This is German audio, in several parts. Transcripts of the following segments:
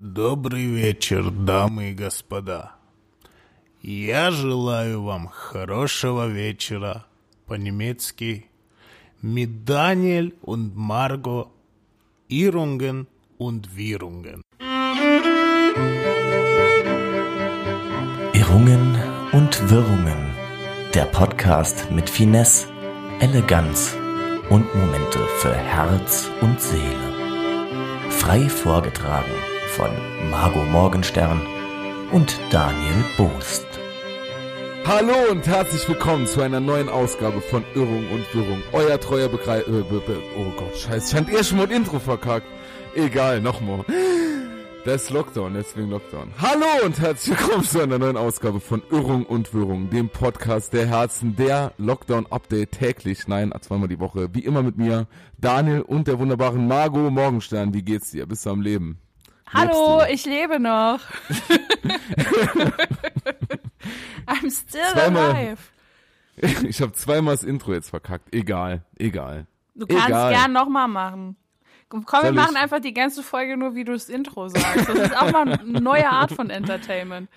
Добрый вечер, дамы и господа. Я желаю вам хорошего вечера. По-немецки mit Daniel und Margot Irrungen und Wirrungen. Irrungen und Wirrungen. Der Podcast mit Finesse, Eleganz und Momente für Herz und Seele. Frei vorgetragen von Margot Morgenstern und Daniel Boost. Hallo und herzlich willkommen zu einer neuen Ausgabe von Irrung und Wirrung. Euer treuer Begreif... Äh, oh Gott, scheiße, ich hab erst schon mal ein Intro verkackt. Egal, nochmal. Das ist Lockdown, deswegen Lockdown. Hallo und herzlich willkommen zu einer neuen Ausgabe von Irrung und Wirrung, dem Podcast der Herzen, der Lockdown-Update täglich, nein, zweimal die Woche. Wie immer mit mir, Daniel und der wunderbaren Margot Morgenstern. Wie geht's dir? Bist du am Leben? Hallo, ich lebe noch. I'm still Zweimal- alive. Ich habe zweimal das Intro jetzt verkackt. Egal, egal. Du kannst Egal. gern nochmal machen. Komm, wir Soll ich? machen einfach die ganze Folge nur, wie du das Intro sagst. Das ist auch mal eine neue Art von Entertainment.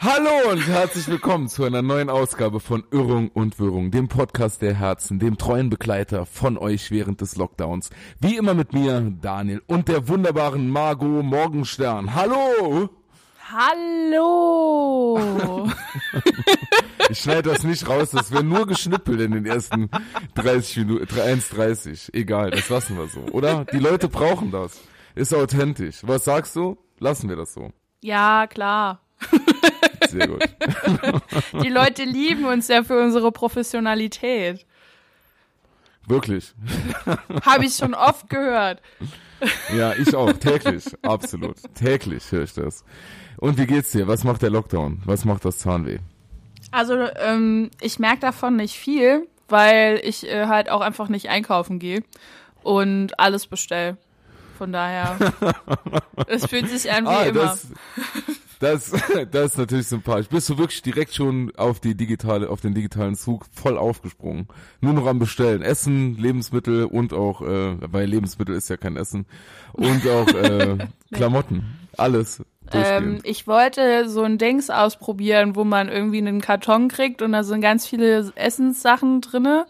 Hallo und herzlich willkommen zu einer neuen Ausgabe von Irrung und Wirrung, dem Podcast der Herzen, dem treuen Begleiter von euch während des Lockdowns. Wie immer mit mir, Daniel, und der wunderbaren Margot Morgenstern. Hallo! Hallo. Ich schneide das nicht raus, das wäre nur geschnippelt in den ersten 30 Minuten, 1,30. Egal, das lassen wir so, oder? Die Leute brauchen das. Ist authentisch. Was sagst du? Lassen wir das so. Ja, klar. Sehr gut. Die Leute lieben uns ja für unsere Professionalität. Wirklich. Habe ich schon oft gehört. Ja, ich auch. Täglich. Absolut. Täglich höre ich das. Und wie geht's dir? Was macht der Lockdown? Was macht das Zahnweh? Also ähm, ich merke davon nicht viel, weil ich äh, halt auch einfach nicht einkaufen gehe und alles bestell. Von daher, es fühlt sich an wie immer. Ah, das, das, das ist natürlich sympathisch. Bist du wirklich direkt schon auf die digitale, auf den digitalen Zug voll aufgesprungen? Nur noch am Bestellen. Essen, Lebensmittel und auch, äh, weil Lebensmittel ist ja kein Essen. Und auch äh, Klamotten. Alles. Ähm, ich wollte so ein Dings ausprobieren, wo man irgendwie einen Karton kriegt und da sind ganz viele Essenssachen drinne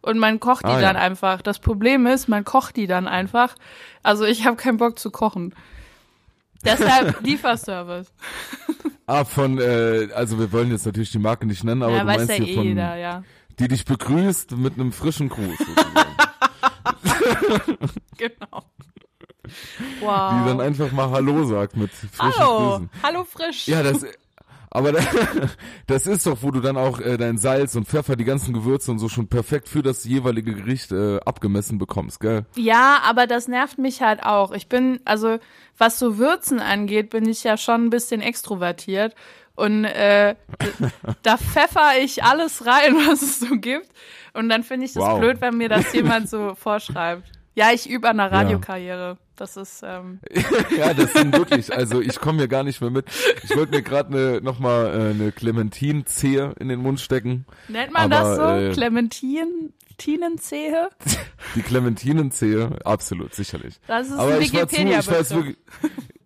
und man kocht die Ah, dann ja. einfach. Das Problem ist, man kocht die dann einfach. Also ich habe keinen Bock zu kochen. Deshalb Lieferservice. ah, von, äh, also wir wollen jetzt natürlich die Marke nicht nennen, aber ja, du weiß meinst ja hier eh von, jeder, ja. die dich begrüßt mit einem frischen Gruß. Genau. die dann Wow. einfach mal Hallo sagt mit frischen Hallo, Grüßen. hallo frisch. Ja, das, aber da, das ist doch, wo du dann auch äh, dein Salz und Pfeffer, die ganzen Gewürze und so schon perfekt für das jeweilige Gericht äh, abgemessen bekommst, gell? Ja, aber das nervt mich halt auch. Ich bin, also was so Würzen angeht, bin ich ja schon ein bisschen extrovertiert. Und äh, da pfeffer ich alles rein, was es so gibt. Und dann finde ich das Wow. blöd, wenn mir das jemand so vorschreibt. Ja, ich übe an der Radiokarriere. Das ist, ähm, ja, das sind wirklich, also ich komme hier gar nicht mehr mit. Ich wollte mir gerade ne, nochmal äh, eine Clementinzehe in den Mund stecken. nennt man Aber, das so? äh, Clementin, Tinenzehe? Die Clementinenzehe, absolut, sicherlich. Das ist Aber ein ich war zu, ich war wirklich,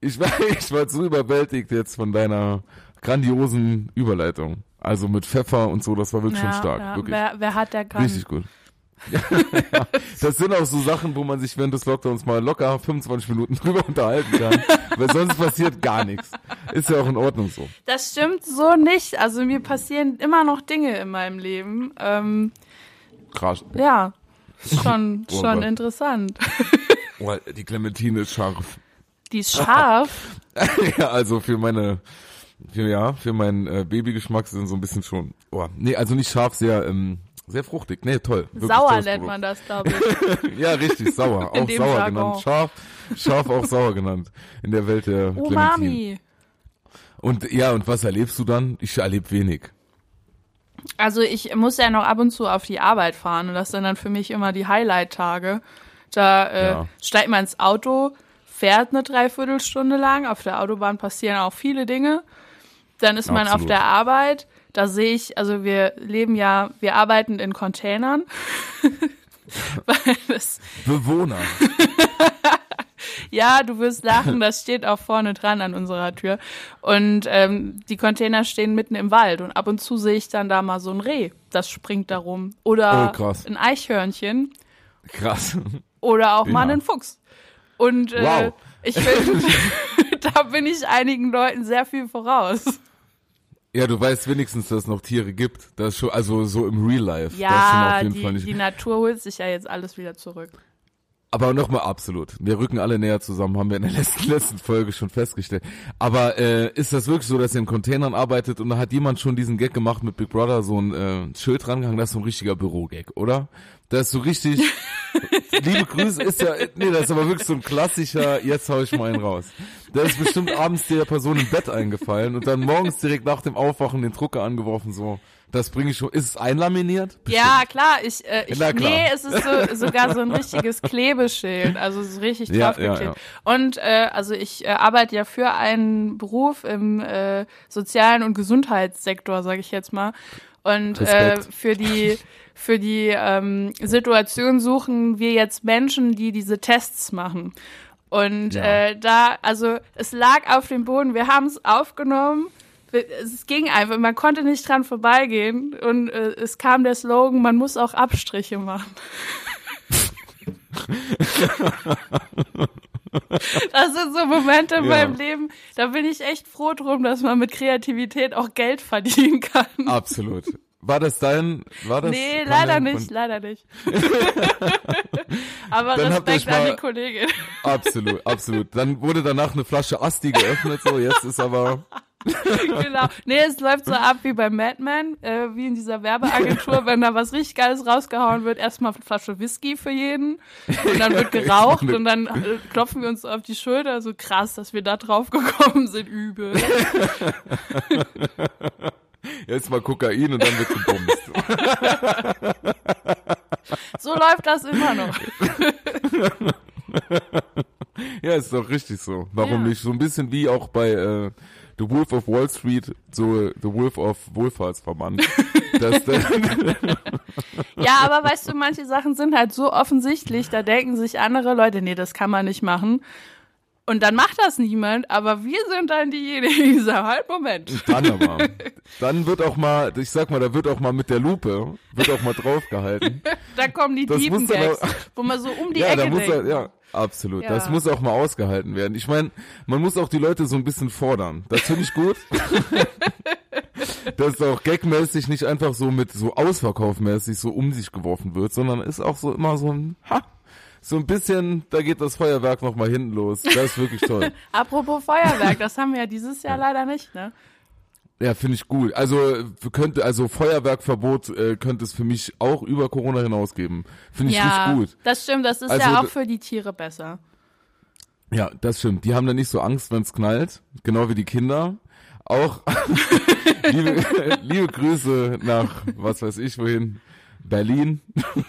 ich war, ich war zu überwältigt jetzt von deiner grandiosen Überleitung. Also mit Pfeffer und so, das war wirklich schon stark, ja. wirklich. Wer, wer hat der kann? Richtig gut. Ja. Das sind auch so Sachen, wo man sich während des Lockdowns mal locker 25 Minuten drüber unterhalten kann, weil sonst passiert gar nichts. Ist ja auch in Ordnung so. Das stimmt so nicht. Also mir passieren immer noch Dinge in meinem Leben. Ähm, Krass. ja, schon, Oh schon Gott. interessant. Oh, die Clementine ist scharf. Die ist scharf. ja, also für meine, für, ja, für meinen äh, Babygeschmack sind so ein bisschen schon, oh, nee, also nicht scharf, sehr, ähm, sehr fruchtig. Nee, toll. Wirklich Sauer nennt man das, glaube ich. Ja, richtig, sauer. Auch sauer Jargon. genannt. Scharf, scharf auch sauer genannt. In der Welt der Clementine. Umami. Und ja, und was erlebst du dann? Ich erlebe wenig. Also ich muss ja noch ab und zu auf die Arbeit fahren und das sind dann für mich immer die Highlight-Tage. Da äh, Ja. steigt man ins Auto, fährt eine Dreiviertelstunde lang. Auf der Autobahn passieren auch viele Dinge. Dann ist man auf Absolut. der Arbeit. Da sehe ich, also wir leben ja, wir arbeiten in Containern. Bewohner. Ja, du wirst lachen, das steht auch vorne dran an unserer Tür. Und ähm, die Container stehen mitten im Wald und ab und zu sehe ich dann da mal so ein Reh, das springt da rum. Oder Oh, ein Eichhörnchen Krass. oder auch mal Ja. einen Fuchs. Und äh, Wow. ich finde, da bin ich einigen Leuten sehr viel voraus. Ja, du weißt wenigstens, dass es noch Tiere gibt. Das schon, also so im Real Life. das ist schon Ja, auf jeden Fall die, nicht. die Natur holt sich ja jetzt alles wieder zurück. Aber nochmal absolut. Wir rücken alle näher zusammen, haben wir in der letzten, letzten Folge schon festgestellt. Aber äh, ist das wirklich so, dass ihr in Containern arbeitet und da hat jemand schon diesen Gag gemacht mit Big Brother, so ein äh, Schild rangehangen, das ist so ein richtiger Bürogag, oder? Das ist so richtig, liebe Grüße ist ja, nee, das ist aber wirklich so ein klassischer, jetzt hau ich mal einen raus. Da ist bestimmt abends der Person im Bett eingefallen und dann morgens direkt nach dem Aufwachen den Drucker angeworfen, so, das bringe ich schon, ist es einlaminiert? Ja, klar, ich, äh, ich Na klar. nee, es ist so, sogar so ein richtiges Klebeschild, also es ist richtig Ja, draufgeklebt. ja, Und äh, also ich äh, arbeite ja für einen Beruf im äh, sozialen und Gesundheitssektor, sage ich jetzt mal. Und äh, für die für die ähm, Situation suchen wir jetzt Menschen, die diese Tests machen. Und Ja. äh, da, also es lag auf dem Boden, wir haben es aufgenommen. Es ging einfach, man konnte nicht dran vorbeigehen und äh, es kam der Slogan, man muss auch Abstriche machen. Das sind so Momente in Ja. meinem Leben, da bin ich echt froh drum, dass man mit Kreativität auch Geld verdienen kann. Absolut. War das dein, war das? nee, leider nicht, leider nicht. Aber Dann Respekt euch an mal- die Kollegin. Absolut, absolut. Dann wurde danach eine Flasche Asti geöffnet, so, jetzt ist aber, genau. Nee, es läuft so ab wie bei Mad Men, äh, wie in dieser Werbeagentur, wenn da was richtig Geiles rausgehauen wird, erstmal eine Flasche Whisky für jeden und dann wird geraucht und dann äh, klopfen wir uns auf die Schulter, so krass, dass wir da drauf gekommen sind, übel. Jetzt mal Kokain und dann wird gebumst. So läuft das immer noch. Ja, ist doch richtig so. Warum Ja. nicht? So ein bisschen wie auch bei äh, The Wolf of Wall Street, so The Wolf of Wohlfahrtsverband. der, Ja, aber weißt du, manche Sachen sind halt so offensichtlich, da denken sich andere Leute, nee, das kann man nicht machen. Und dann macht das niemand, aber wir sind dann diejenigen, die sagen, halt, Moment. dann aber. Dann wird auch mal, ich sag mal, da wird auch mal mit der Lupe, wird auch mal draufgehalten. Da kommen die muss auch- wo man so um die ja, da Ecke muss er, denkt. ja, absolut. Ja. Das muss auch mal ausgehalten werden. Ich meine, man muss auch die Leute so ein bisschen fordern. Das finde ich gut. Dass auch gagmäßig nicht einfach so mit so ausverkaufmäßig so um sich geworfen wird, sondern ist auch so immer so ein, ha, so ein bisschen, da geht das Feuerwerk noch mal hinten los. Das ist wirklich toll. Apropos Feuerwerk, das haben wir ja dieses Jahr leider nicht, ne? Ja, finde ich cool. Also könnte, also Feuerwerkverbot äh, könnte es für mich auch über Corona hinaus geben. Finde ich ja, richtig gut. das stimmt, das ist Also ja auch für die Tiere besser. Ja, das stimmt. Die haben dann nicht so Angst, wenn es knallt. Genau wie die Kinder. Auch liebe, liebe Grüße nach, was weiß ich wohin, Berlin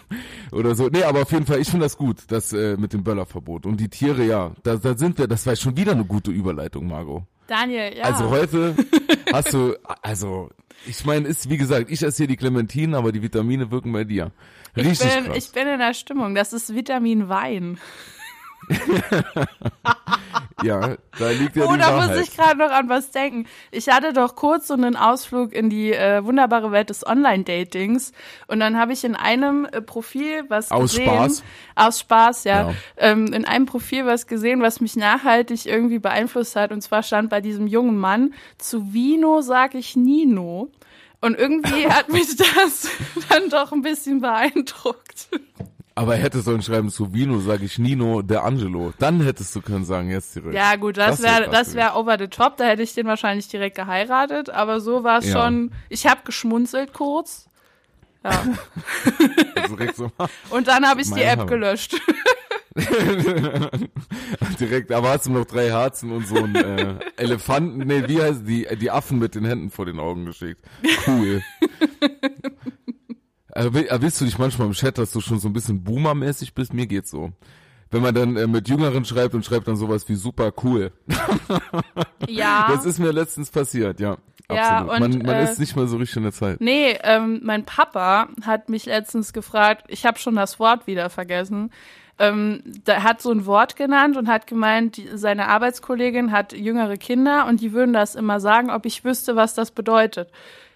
oder so. Nee, aber auf jeden Fall, ich finde das gut, das äh, mit dem Böllerverbot. Und die Tiere, ja, da, da sind wir, das war schon wieder eine gute Überleitung, Margot. Daniel, ja. Also heute hast du, also, ich meine, ist, wie gesagt, ich esse hier die Clementinen, aber die Vitamine wirken bei dir. ich, Richtig bin, krass. ich bin in der Stimmung. Das ist Vitamin Wein. ja, da liegt ja Oh, die da Wahrheit. muss ich gerade noch an was denken. Ich hatte doch kurz so einen Ausflug in die äh, wunderbare Welt des Online-Datings und dann habe ich in einem äh, Profil was Aus gesehen. Spaß? Aus Spaß, ja. Ja. Ähm, in einem Profil was gesehen, was mich nachhaltig irgendwie beeinflusst hat und zwar stand bei diesem jungen Mann, zu Vino sag ich Nino. Und irgendwie hat mich das dann doch ein bisschen beeindruckt. Aber er hätte sollen schreiben zu Vino, sage ich Nino, der Angelo. Dann hättest du können sagen, jetzt direkt. Ja, gut, das, wär wäre das wäre over the top, da hätte ich den wahrscheinlich direkt geheiratet, aber so war es Ja. schon, ich habe geschmunzelt kurz. Ja. Und dann habe ich die App gelöscht. direkt, aber hast du noch drei Herzen und so einen äh, Elefanten, nee, wie heißt die, die Affen mit den Händen vor den Augen geschickt. Cool. Wi- aber willst du dich manchmal im Chat, dass du schon so ein bisschen Boomer-mäßig bist? Mir geht's so. Wenn man dann äh, mit Jüngeren schreibt und schreibt dann sowas wie super cool. Ja. Das ist mir letztens passiert, ja. Ja, Absolut. und, man man äh, ist nicht mal so richtig in der Zeit. Nee, ähm, mein Papa hat mich letztens gefragt, ich habe schon das Wort wieder vergessen. ähm, da hat so ein Wort genannt und hat gemeint, die, seine Arbeitskollegin hat jüngere Kinder und die würden das immer sagen, ob ich wüsste, was das bedeutet.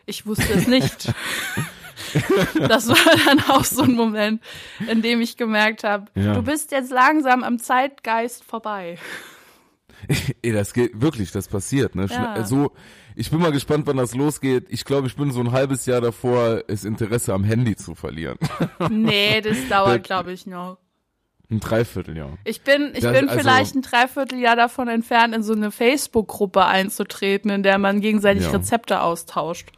Ich wusste es nicht. das war dann auch so ein Moment, in dem ich gemerkt habe, Ja. du bist jetzt langsam am Zeitgeist vorbei. Ey, das geht wirklich, das passiert, ne? Ja. Schn- So, ich bin mal gespannt, wann das losgeht. Ich glaube, ich bin so ein halbes Jahr davor, das Interesse am Handy zu verlieren. Nee, das dauert, glaube ich, noch. Ein Dreivierteljahr. Ich bin, ich Das- bin also- vielleicht ein Dreivierteljahr davon entfernt, in so eine Facebook-Gruppe einzutreten, in der man gegenseitig Ja. Rezepte austauscht.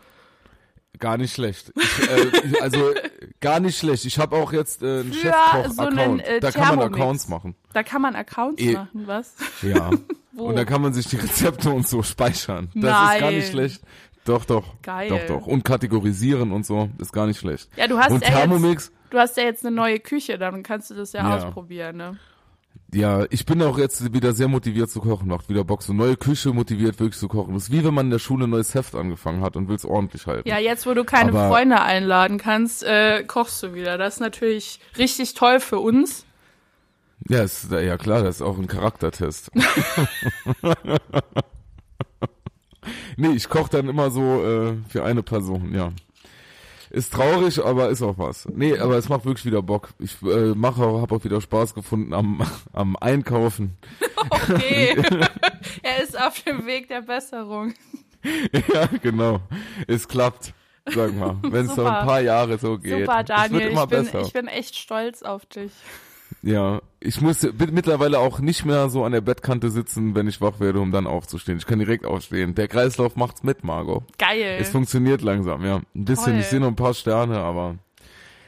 Gar nicht schlecht. Ich, äh, also gar nicht schlecht. Ich habe auch jetzt äh, einen Chefkoch-Account. so einen, äh, da kann man. Accounts machen. Da kann man Accounts Eh. machen, was? Ja. Und da kann man sich die Rezepte und so speichern. Das ist gar Nein. nicht schlecht. Doch, doch. Geil. Doch, doch. Und kategorisieren und so. Ist gar nicht schlecht. Ja, du hast und ja jetzt, Thermomix, du hast ja jetzt eine neue Küche, dann kannst du das ja, Ja. ausprobieren, ne? Ja, ich bin auch jetzt wieder sehr motiviert zu kochen. Macht wieder Bock. So neue Küche motiviert wirklich zu kochen. Das ist wie wenn man in der Schule ein neues Heft angefangen hat und will es ordentlich halten. Ja, jetzt, wo du keine Aber- Freunde einladen kannst, äh, kochst du wieder. Das ist natürlich richtig toll für uns. Ja, ist, ja klar, das ist auch ein Charaktertest. nee, ich koche dann immer so äh, für eine Person, ja. Ist traurig, aber ist auch was. Nee, aber es macht wirklich wieder Bock. Ich äh, mache, habe auch wieder Spaß gefunden am, am Einkaufen. Okay. er ist auf dem Weg der Besserung. ja, genau. Es klappt, sag mal. Wenn es noch ein paar Jahre so geht. Super, Es Daniel. wird immer Ich bin, besser. ich bin echt stolz auf dich. Ja, ich muss mittlerweile auch nicht mehr so an der Bettkante sitzen, wenn ich wach werde, um dann aufzustehen. Ich kann direkt aufstehen. Der Kreislauf macht's mit, Margot. Geil. Es funktioniert langsam, ja. Ein bisschen, Toll. ich sehe noch ein paar Sterne, aber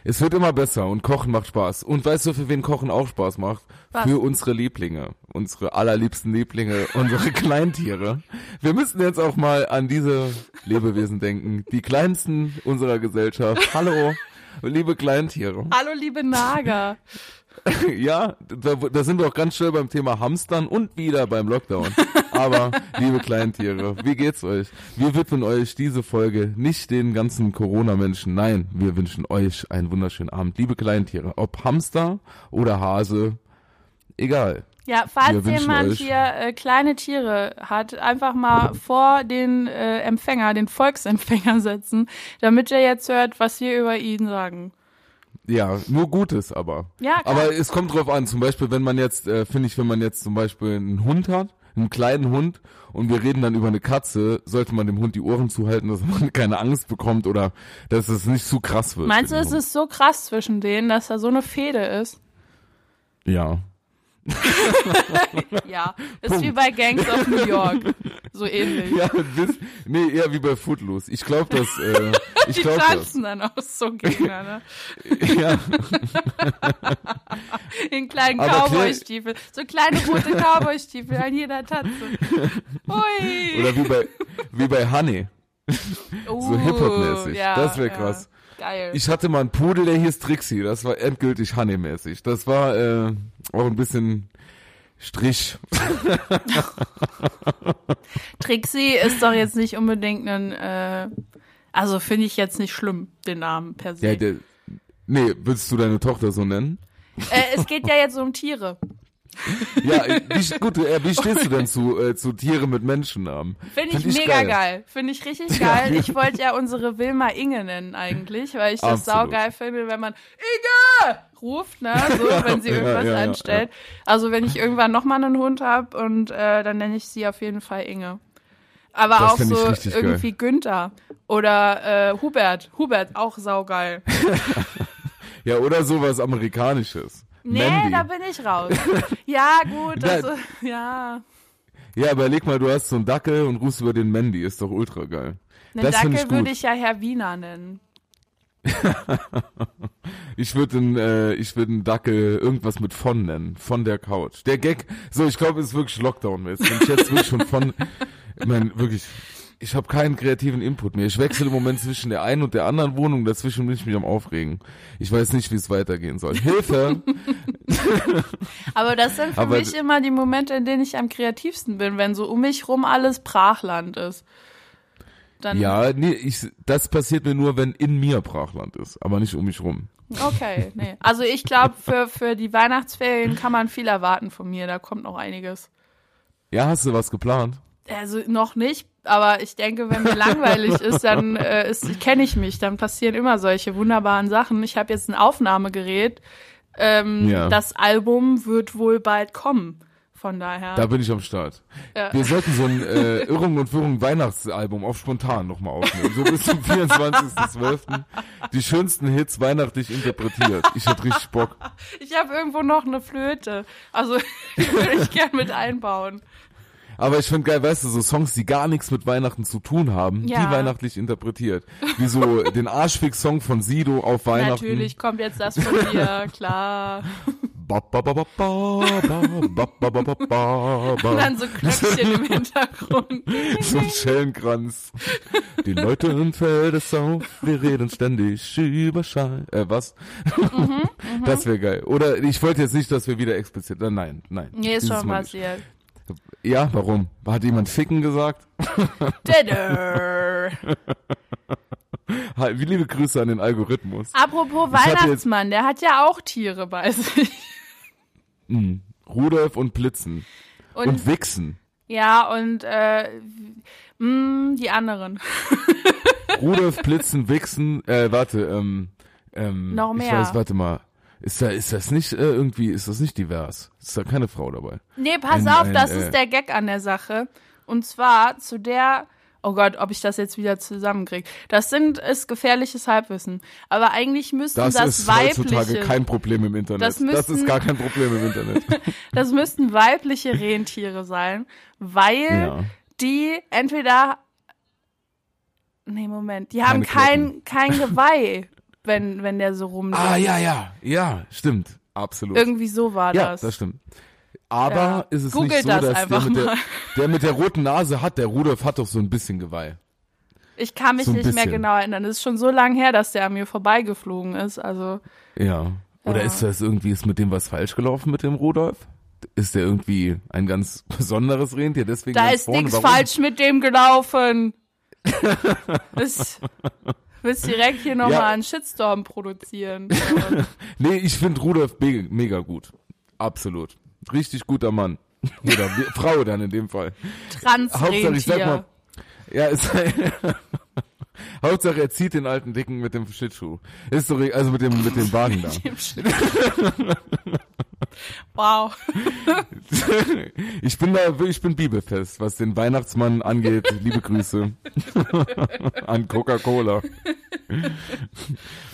es wird immer besser und Kochen macht Spaß. Und weißt du, für wen Kochen auch Spaß macht? Was? Für unsere Lieblinge, unsere allerliebsten Lieblinge, unsere Kleintiere. Wir müssen jetzt auch mal an diese Lebewesen denken, die kleinsten unserer Gesellschaft. Hallo, liebe Kleintiere. Hallo, liebe Nager. Ja, da, da sind wir auch ganz schnell beim Thema Hamstern und wieder beim Lockdown. Aber, liebe Kleintiere, wie geht's euch? Wir widmen euch diese Folge nicht den ganzen Corona-Menschen. Nein, wir wünschen euch einen wunderschönen Abend. Liebe Kleintiere, ob Hamster oder Hase, egal. Ja, falls jemand euch- hier äh, kleine Tiere hat, einfach mal vor den äh, Empfänger, den Volksempfänger setzen, damit er jetzt hört, was wir über ihn sagen. Ja, nur Gutes aber. Ja, klar. Aber es kommt drauf an. Zum Beispiel, wenn man jetzt, äh, finde ich, wenn man jetzt zum Beispiel einen Hund hat, einen kleinen Hund, und wir reden dann über eine Katze, sollte man dem Hund die Ohren zuhalten, dass man keine Angst bekommt oder dass es nicht zu krass wird. Meinst du, es ist so krass zwischen denen, dass da so eine Fehde ist? Ja. Ja, ist Punkt. wie bei Gangs of New York. So ähnlich. Ja, das, nee, eher wie bei Footloose. Ich glaube, dass, äh, ich Die glaube das. tanzen dann auch so gegeneinander. Ja, In kleinen Cowboy-Stiefeln. So kleine rote Cowboy-Stiefel an jeder Tatze. Hui. oder wie bei, wie bei Honey. uh, Hip-Hop-mäßig. ja, Das wär ja. krass. Geil. Ich hatte mal einen Pudel, der hieß Trixie. Das war endgültig Honey-mäßig. Das war äh, auch ein bisschen Strich. Trixie ist doch jetzt nicht unbedingt ein, äh, also finde ich jetzt nicht schlimm, den Namen per se. Ja, der, nee, willst du deine Tochter so nennen? äh, es geht ja jetzt um Tiere. Ja, wie, gut, äh, wie stehst du denn zu, äh, zu Tiere mit Menschennamen? Finde ich Find mega geil. Finde ich richtig geil. Ich wollte ja unsere Wilma Inge nennen eigentlich, weil ich das Absolut. saugeil finde, wenn man Inge ruft, ne, so, wenn sie Ja, irgendwas ja, ja, anstellt. Also wenn ich irgendwann nochmal einen Hund habe und äh, dann nenne ich sie auf jeden Fall Inge. Aber Das auch ich so richtig geil. irgendwie Günther oder äh, Hubert. Hubert, auch saugeil. Ja, oder sowas Amerikanisches. Nee, Mandy. da bin ich raus. Ja, gut, also, ja. Ja, überleg mal, du hast so einen Dackel und rufst über den Mandy. Ist doch ultra geil. Den Das find ich Dackel würde ich ja Herr Wiener nennen. Ich würde einen, äh, ich würde einen Dackel irgendwas mit von nennen. Von der Couch. Der Gag, so, ich glaube, es ist wirklich Lockdown-mäßig. Und ich jetzt wirklich schon von, ich meine, wirklich, ich habe keinen kreativen Input mehr. Ich wechsle im Moment zwischen der einen und der anderen Wohnung. Dazwischen bin ich mich am Aufregen. Ich weiß nicht, wie es weitergehen soll. Hilfe! Aber das sind für Aber mich immer die Momente, in denen ich am kreativsten bin, wenn so um mich rum alles Brachland ist. Dann, Ja, nee, ich, das passiert mir nur, wenn in mir Brachland ist, aber nicht um mich rum. Okay, nee. Also ich glaube, für, für die Weihnachtsferien kann man viel erwarten von mir. Da kommt noch einiges. Ja, hast du was geplant? Also noch nicht, aber ich denke, wenn mir langweilig ist, dann äh, kenne ich mich. Dann passieren immer solche wunderbaren Sachen. Ich habe jetzt ein Aufnahmegerät. Ähm, Ja. Das Album wird wohl bald kommen. Von daher. Da bin ich am Start. Ja. Wir sollten so ein äh, Irrung und Wirrung Weihnachtsalbum auf spontan nochmal aufnehmen. So bis zum 24.12. Die schönsten Hits weihnachtlich interpretiert. Ich hätte richtig Bock. ich habe irgendwo noch eine Flöte. Also die würde ich gern mit einbauen. Aber ich finde geil, weißt du, so Songs, die gar nichts mit Weihnachten zu tun haben, ja. die weihnachtlich interpretiert. Wie so den Arschfix-Song von Sido auf Weihnachten. Natürlich kommt jetzt das von dir, klar. Und dann so Klöckchen im Hintergrund. so ein Schellenkranz. Die Leute im Feld ist auf, wir reden ständig über Schein. Äh, was? Mhm, das wäre geil. Oder ich wollte jetzt nicht, dass wir wieder explizit. Nein, nein. Nee, ist schon passiert. Nicht. Ja, warum? Hat jemand Ficken gesagt? Ha, Wie liebe Grüße an den Algorithmus. Apropos Ich Weihnachtsmann, der hat ja auch Tiere bei sich. Hm. Rudolf und Blitzen. Und, Und Wichsen. ja, und äh, mh, die anderen. Rudolf, Blitzen, Wichsen, äh, warte, ähm, ähm, Noch Ich mehr. weiß, warte mal. Ist da, ist das nicht äh, irgendwie, ist das nicht divers? Ist da keine Frau dabei? Nee, pass Ein- auf, ein, das äh, ist der Gag an der Sache. Und zwar zu der, oh Gott, ob ich das jetzt wieder zusammenkriege. Das sind, ist gefährliches Halbwissen. Aber eigentlich müssten Das, das, ist heutzutage weibliche, kein Problem im Internet. Das Das, müssten- ist gar kein Problem im Internet. das müssten weibliche Rentiere sein, weil ja. die entweder, nee, Moment, die haben Keine kein, kein Geweih, wenn, wenn der so rumläuft. Ah, ja, ja, ja, stimmt. Absolut. Irgendwie so war ja, das. das stimmt. Aber Ja. ist es Googelt nicht so, das dass der einfach mit, der, der mit der roten Nase hat, der Rudolf hat doch so ein bisschen Geweih. Ich kann mich So nicht mehr bisschen. genau erinnern. Es ist schon so lange her, dass der an mir vorbeigeflogen ist. Also, Ja. Oder Ja. ist das irgendwie, ist mit dem was falsch gelaufen mit dem Rudolf? Ist der irgendwie ein ganz besonderes Rentier? Deswegen da ist nichts falsch mit dem gelaufen. Willst, willst direkt hier nochmal Ja. einen Shitstorm produzieren. Nee, ich finde Rudolf me mega gut. Absolut. Richtig guter Mann. Oder Frau dann in dem Fall. Hauptsache, ich sag mal, ja, ist, Hauptsache, er zieht den alten Dicken mit dem Schlittschuh. Ist e- also mit dem, mit dem Wagen da. Wow. Ich bin da, ich bin bibelfest, was den Weihnachtsmann angeht. Liebe Grüße an Coca-Cola.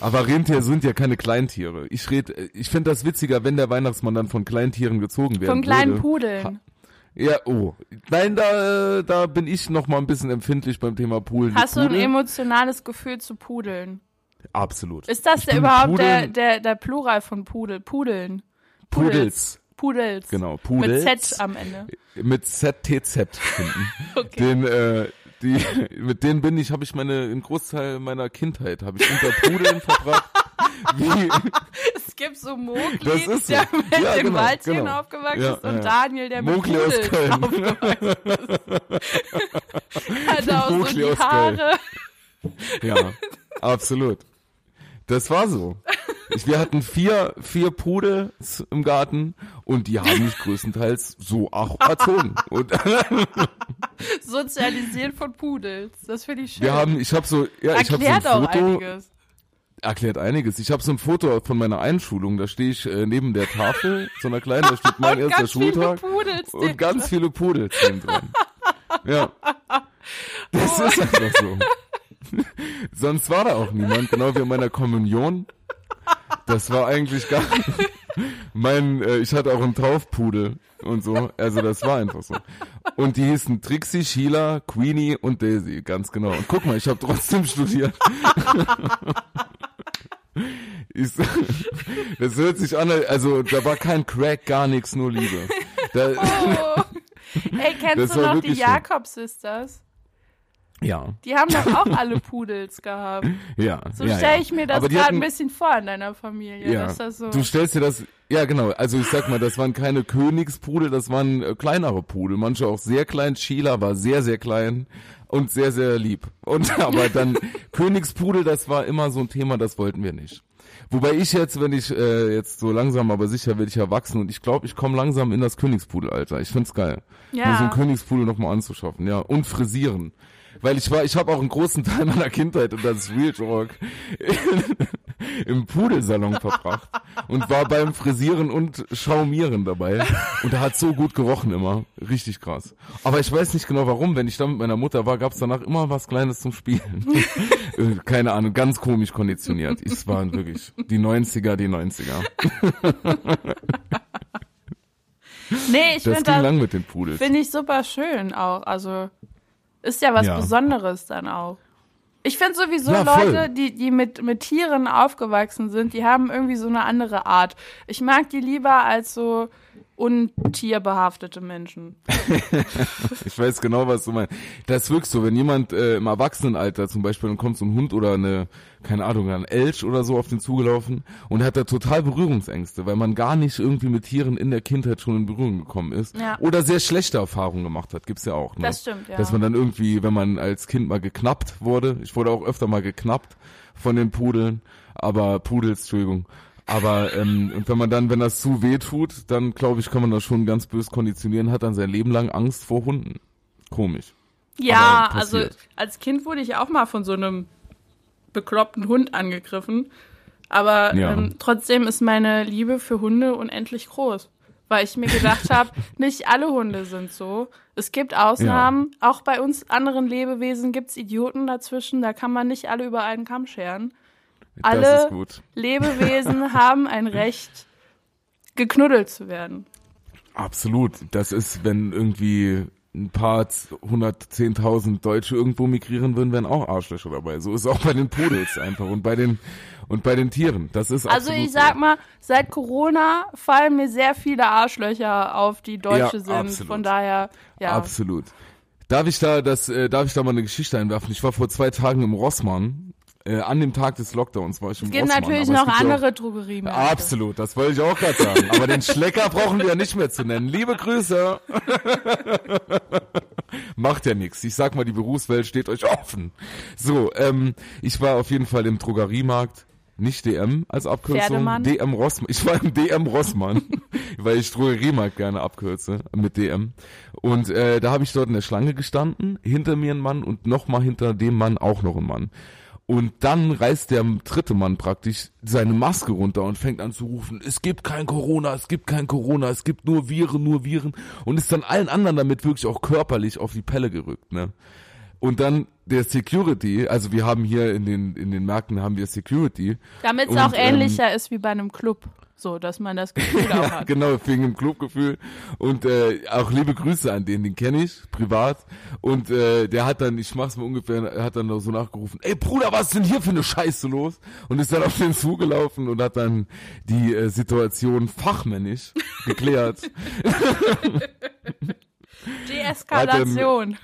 Aber Rentier sind ja keine Kleintiere. Ich red, ich finde das witziger, wenn der Weihnachtsmann dann von Kleintieren gezogen werden Von kleinen würde. Pudeln. Ja, oh. Nein, da, da bin ich noch mal ein bisschen empfindlich beim Thema Poolen. Die Hast du ein Pudel- emotionales Gefühl zu Pudeln? Absolut. Ist das der überhaupt der, Pudeln- der, der Plural von Pudel? Pudeln. Pudels. Pudels. Genau, Pudels. Mit Z am Ende. Mit ZTZ hinten. Okay. Den, äh, die, mit denen bin ich, habe ich meine, einen Großteil meiner Kindheit habe ich unter Pudeln verbracht. Wie, Es gibt so Mogli, so. der mit Ja, dem genau, Waldtieren genau. aufgewachsen Ja, ist und ja. Daniel, der mit Mogli aus Köln. aufgewachsen ist. Hat auch so Mogli die aus Köln. Haare. ja, absolut. Das war so. Ich, wir hatten vier, vier Pudels im Garten und die haben mich größtenteils so auch erzogen. Und Sozialisiert von Pudels. Das finde ich schön. wir haben, ich habe so, ja, ich habe so ein Erklärt auch Foto. einiges. Erklärt einiges. Ich habe so ein Foto von meiner Einschulung, da stehe ich äh, neben der Tafel, so einer kleinen, da steht mein Und erster ganz viele Schultag. Pudels. Und ganz viele Pudels sind drin. Ja. Das ist einfach so. Sonst war da auch niemand, genau wie in meiner Kommunion. Das war eigentlich gar mein, äh, ich hatte auch einen Taufpudel und so. Also das war einfach so. Und die hießen Trixie, Sheila, Queenie und Daisy, ganz genau. Und guck mal, ich habe trotzdem studiert. Ich, das hört sich an, also da war kein Crack, gar nichts, nur Liebe. Da, Oh. Ey, kennst du noch die wirklich so. Ja, Die haben doch auch alle Pudels gehabt. ja. So ja, stelle ich mir das gerade ein hatten- bisschen vor in deiner Familie. Ja, das so du stellst dir das, ja genau, also ich sag mal, das waren keine Königspudel, das waren äh, kleinere Pudel, manche auch sehr klein, Sheila war sehr, sehr klein, und sehr, sehr lieb. Und aber dann Königspudel, das war immer so ein Thema, das wollten wir nicht. Wobei ich jetzt, wenn ich äh, jetzt so langsam, aber sicher werde ich erwachsen und ich glaube, ich komme langsam in das Königspudelalter. Ich find's geil. Ja. Mir so ein Königspudel nochmal anzuschaffen, ja. Und frisieren. Weil ich war, ich habe auch einen großen Teil meiner Kindheit und das ist Real Talk im Pudelsalon verbracht und war beim Frisieren und Schaumieren dabei und da hat so gut gerochen immer, richtig krass. Aber ich weiß nicht genau warum, wenn ich da mit meiner Mutter war, gab's danach immer was Kleines zum Spielen. Keine Ahnung, ganz komisch konditioniert. Es waren wirklich die 90er, die 90er. Nee, ich Das finde ging das, lang mit den Pudels. finde ich super schön auch. Also ist ja was Ja. Besonderes dann auch. Ich finde sowieso Ja. Leute, die, die mit, mit Tieren aufgewachsen sind, die haben irgendwie so eine andere Art. Ich mag die lieber als so untierbehaftete Menschen. Ich weiß genau, was du meinst. Das ist wirklich so, wenn jemand äh, im Erwachsenenalter zum Beispiel, dann kommt so ein Hund oder eine, keine Ahnung, ein Elch oder so auf den zugelaufen und hat da total Berührungsängste, weil man gar nicht irgendwie mit Tieren in der Kindheit schon in Berührung gekommen ist. Ja. Oder sehr schlechte Erfahrungen gemacht hat, gibt's ja auch. Ne? Das stimmt, ja. Dass man dann irgendwie, wenn man als Kind mal geknappt wurde, ich wurde auch öfter mal geknappt von den Pudeln, aber Pudels, Entschuldigung. Aber ähm, und wenn man dann, wenn das zu weh tut, dann glaube ich, kann man das schon ganz bös konditionieren, hat dann sein Leben lang Angst vor Hunden. Komisch. Ja, also als Kind wurde ich auch mal von so einem bekloppten Hund angegriffen. Aber Ja. ähm, trotzdem ist meine Liebe für Hunde unendlich groß. Weil ich mir gedacht habe, nicht alle Hunde sind so. Es gibt Ausnahmen. Auch bei uns anderen Lebewesen gibt's Idioten dazwischen. Da kann man nicht alle über einen Kamm scheren. Alle. Lebewesen haben ein Recht, geknuddelt zu werden. Absolut. Das ist, wenn irgendwie ein paar hundertzehntausend Deutsche irgendwo migrieren würden, wären auch Arschlöcher dabei. So ist es auch bei den Pudels einfach und bei den und bei den Tieren. Das ist Also ich sag so. mal, seit Corona fallen mir sehr viele Arschlöcher auf, die Deutsche Ja, sind. absolut. Von daher, ja. Absolut. Darf ich da das, äh, darf ich da mal eine Geschichte einwerfen? Ich war vor zwei Tagen im Rossmann. Äh, an dem Tag des Lockdowns war ich im Es gibt Rossmann. natürlich noch ja auch- andere Drogeriemärkte. Absolut, das wollte ich auch gerade sagen. Aber den Schlecker brauchen wir ja nicht mehr zu nennen. Liebe Grüße. Macht ja nichts. Ich sag mal, die Berufswelt steht euch offen. So, ähm, ich war auf jeden Fall im Drogeriemarkt. Nicht DM als Abkürzung. Pferdemann? DM Rossmann. Ich war im DM Rossmann, weil ich Drogeriemarkt gerne abkürze mit DM. Und äh, da habe ich dort in der Schlange gestanden, hinter mir ein Mann und nochmal hinter dem Mann auch noch ein Mann. Und dann reißt der dritte Mann praktisch seine Maske runter und fängt an zu rufen, es gibt kein Corona, es gibt kein Corona, es gibt nur Viren, nur Viren. Und ist dann allen anderen damit wirklich auch körperlich auf die Pelle gerückt, ne? Und dann der Security, also wir haben hier in den, in den Märkten haben wir Security. Damit es auch ähm, ähnlicher ist wie bei einem Club. So, dass man das Gefühl auch Ja, hat. genau, wegen dem Clubgefühl. Und äh, auch liebe Grüße an den, den kenne ich, privat. Und äh, der hat dann, ich mach's mal ungefähr, er hat dann so nachgerufen, ey Bruder, was ist denn hier für eine Scheiße los? Und ist dann auf den zugelaufen und hat dann die äh, Situation fachmännisch geklärt. Deeskalation.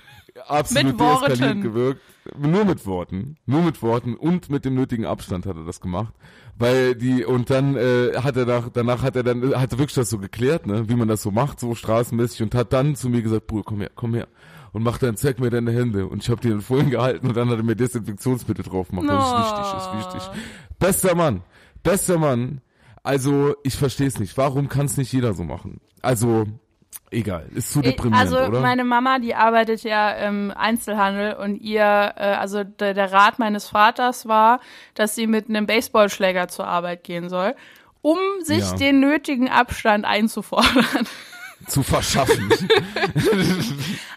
Absolut Mit Worten. gewirkt. Nur mit Worten. Nur mit Worten und mit dem nötigen Abstand hat er das gemacht. Weil die, und dann äh, hat er nach, danach hat er dann, hat er wirklich das so geklärt, ne, wie man das so macht, so straßenmäßig und hat dann zu mir gesagt, Bruder, komm her, komm her. Und mach dann, zeig mir deine Hände. Und ich habe die dann vorhin gehalten und dann hat er mir Desinfektionsmittel drauf gemacht. Das ist wichtig, ist wichtig. Bester Mann. Bester Mann. Also, ich verstehe es nicht. Warum kann es nicht jeder so machen? Also, egal. Ist zu deprimierend, also oder? meine Mama, die arbeitet ja im Einzelhandel und ihr, äh, also der, der Rat meines Vaters war, dass sie mit einem Baseballschläger zur Arbeit gehen soll, um sich Ja. den nötigen Abstand einzufordern. zu verschaffen.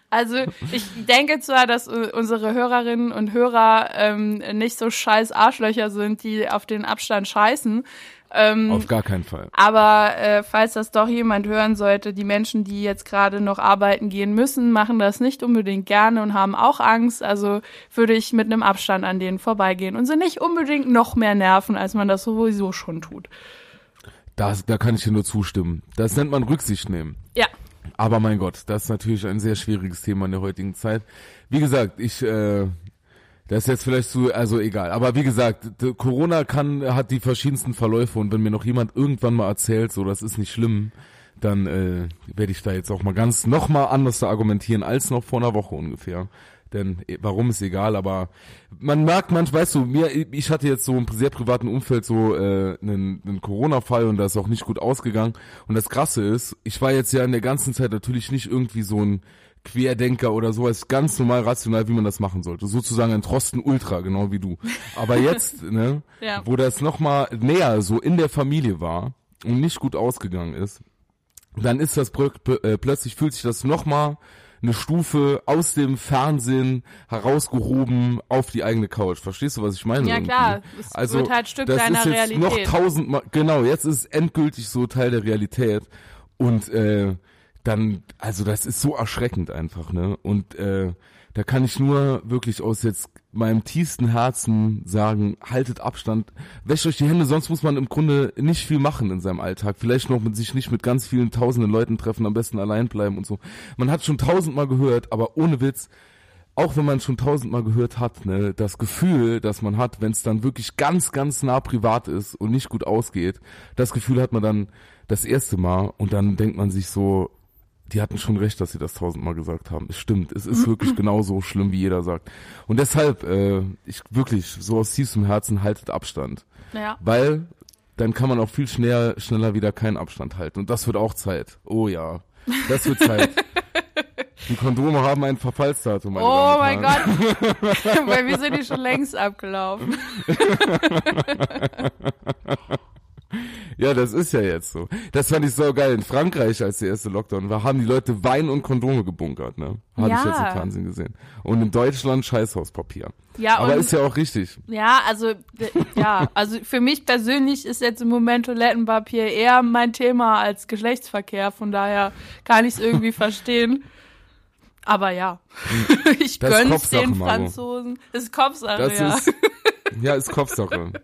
Also ich denke zwar, dass äh, unsere Hörerinnen und Hörer ähm, nicht so scheiß Arschlöcher sind, die auf den Abstand scheißen. Ähm, Auf gar keinen Fall. aber äh, falls das doch jemand hören sollte, die Menschen, die jetzt gerade noch arbeiten gehen müssen, machen das nicht unbedingt gerne und haben auch Angst. Also würde ich mit einem Abstand an denen vorbeigehen und sie nicht unbedingt noch mehr nerven, als man das sowieso schon tut. Das, da kann ich dir nur zustimmen. Das nennt man Rücksicht nehmen. Ja. Aber mein Gott, das ist natürlich ein sehr schwieriges Thema in der heutigen Zeit. Wie gesagt, ich, äh, das ist jetzt vielleicht so, also egal. Aber wie gesagt, Corona kann, hat die verschiedensten Verläufe und wenn mir noch jemand irgendwann mal erzählt, so, das ist nicht schlimm, dann äh, werde ich da jetzt auch mal ganz noch mal anders argumentieren als noch vor einer Woche ungefähr. Denn äh, warum ist egal, aber man merkt manchmal, weißt du, mir, ich hatte jetzt so im sehr privaten Umfeld so äh, einen, einen Corona-Fall und da ist auch nicht gut ausgegangen. Und das Krasse ist, ich war jetzt ja in der ganzen Zeit natürlich nicht irgendwie so ein Querdenker oder sowas, ganz normal rational, wie man das machen sollte. Sozusagen ein Trosten Ultra, genau wie du. Aber jetzt, ne, Ja. wo das nochmal näher so in der Familie war und nicht gut ausgegangen ist, dann ist das äh, plötzlich fühlt sich das nochmal eine Stufe aus dem Fernsehen herausgehoben auf die eigene Couch. Verstehst du, was ich meine? Ja, irgendwie? klar. Es wird halt Stück das deiner ist jetzt Realität. noch tausendmal, genau, jetzt ist es endgültig so Teil der Realität und äh, dann, also das ist so erschreckend einfach, ne? Und äh, da kann ich nur wirklich aus jetzt meinem tiefsten Herzen sagen, haltet Abstand, wäscht euch die Hände, sonst muss man im Grunde nicht viel machen in seinem Alltag. Vielleicht noch mit sich nicht mit ganz vielen tausenden Leuten treffen, am besten allein bleiben und so. Man hat schon tausendmal gehört, aber ohne Witz, auch wenn man schon tausendmal gehört hat, ne, das Gefühl, das man hat, wenn es dann wirklich ganz, ganz nah privat ist und nicht gut ausgeht, das Gefühl hat man dann das erste Mal und dann denkt man sich so, die hatten schon recht, dass sie das tausendmal gesagt haben. Es stimmt, es ist wirklich genauso schlimm, wie jeder sagt. Und deshalb, äh, ich wirklich, so aus tiefstem Herzen, haltet Abstand. Ja. Weil dann kann man auch viel schneller, schneller wieder keinen Abstand halten. Und das wird auch Zeit. Oh ja, das wird Zeit. Die Kondome haben ein Verfallsdatum, meine Oh mein. Gott. Bei mir sind die schon längst abgelaufen. Ja, das ist ja jetzt so. Das fand ich so geil. In Frankreich, als der erste Lockdown war, haben die Leute Wein und Kondome gebunkert, ne? Habe Ja. ich jetzt im Fernsehen gesehen. Und in Deutschland Scheißhauspapier. Ja, Aber ist ja auch richtig. Ja, also ja, also für mich persönlich ist jetzt im Moment Toilettenpapier eher mein Thema als Geschlechtsverkehr, von daher kann ich es irgendwie verstehen. Aber ja, ich Das ist gönn's den. Franzosen. Das ist Kopfsache, Das ja. ist, ja, ist Kopfsache.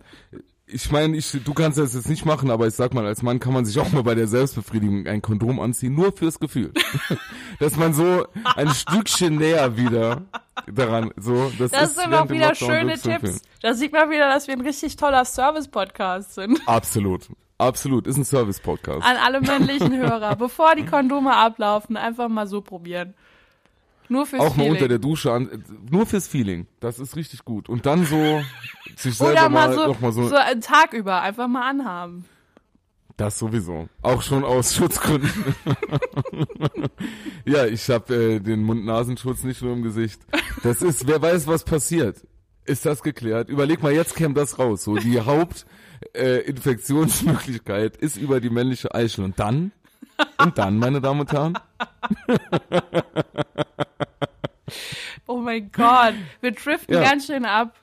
Ich meine, ich, du kannst das jetzt nicht machen, aber ich sag mal, als Mann kann man sich auch mal bei der Selbstbefriedigung ein Kondom anziehen, nur fürs Gefühl. Dass man so ein Stückchen näher wieder daran, so, das, Das ist sind auch wieder Lockdown schöne. Tipps. Da sieht man wieder, dass wir ein richtig toller Service-Podcast sind. Absolut. Absolut. Ist ein Service-Podcast. An alle männlichen Hörer. Bevor die Kondome ablaufen, einfach mal so probieren. Nur fürs Auch mal Feeling. unter der Dusche an, nur fürs Feeling. Das ist richtig gut. Und dann so, sich selber Oder mal, so, noch mal so, so einen Tag über einfach mal anhaben. Das sowieso. Auch schon aus Schutzgründen. ja, ich habe äh, den Mund-Nasenschutz nicht nur im Gesicht. Das ist, wer weiß, was passiert. Ist das geklärt? Überleg mal, jetzt käme das raus. So, die Hauptinfektionsmöglichkeit äh, ist über die männliche Eichel. Und dann? Und dann, meine Damen und Herren? Oh mein Gott, wir driften Ja. ganz schön ab.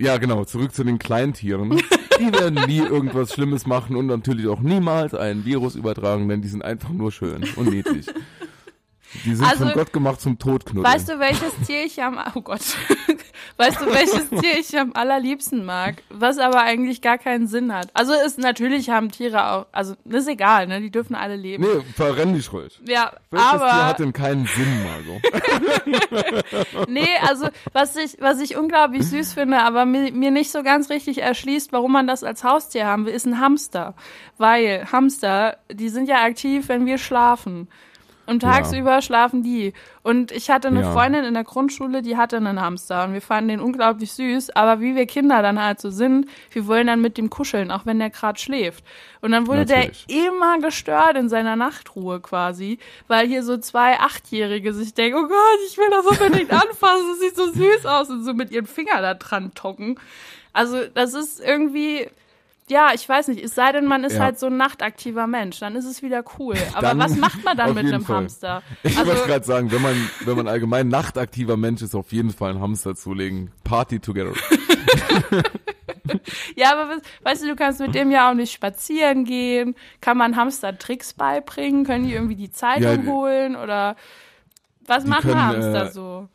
Ja, genau, zurück zu den Kleintieren. Die werden nie irgendwas Schlimmes machen und natürlich auch niemals ein Virus übertragen, denn die sind einfach nur schön und niedlich. Die sind Also, von Gott gemacht zum Todknuddeln. Weißt du, welches Tier ich am oh Gott. Weißt du, welches Tier ich am allerliebsten mag, was aber eigentlich gar keinen Sinn hat? Also ist natürlich haben Tiere auch, also ist egal, ne, die dürfen alle leben. Nee, verrenn dich ruhig. Ja, Welches Tier aber hat denn keinen Sinn, Margot? nee, also was ich was ich unglaublich süß finde, aber mir, mir nicht so ganz richtig erschließt, warum man das als Haustier haben will, ist ein Hamster, weil Hamster, die sind ja aktiv, wenn wir schlafen. Und tagsüber schlafen die. Und ich hatte eine Ja. Freundin in der Grundschule, die hatte einen Hamster und wir fanden den unglaublich süß. Aber wie wir Kinder dann halt so sind, wir wollen dann mit dem kuscheln, auch wenn der gerade schläft. Und dann wurde Natürlich. der immer gestört in seiner Nachtruhe quasi, weil hier so zwei Achtjährige sich denken, oh Gott, ich will das unbedingt anfassen, das sieht so süß aus und so mit ihren Fingern da dran tocken. Also das ist irgendwie, ja, ich weiß nicht, es sei denn, man ist Ja. halt so ein nachtaktiver Mensch, dann ist es wieder cool. Aber Dann was macht man dann mit einem Fall. Hamster? Ich Also, wollte gerade sagen, wenn man, wenn man allgemein nachtaktiver Mensch ist, auf jeden Fall einen Hamster zulegen. Party together. ja, aber was- weißt du, du kannst mit dem ja auch nicht spazieren gehen. Kann man Hamster Tricks beibringen? Können die irgendwie die Zeitung Ja, holen? Oder was machen können, Hamster äh, so?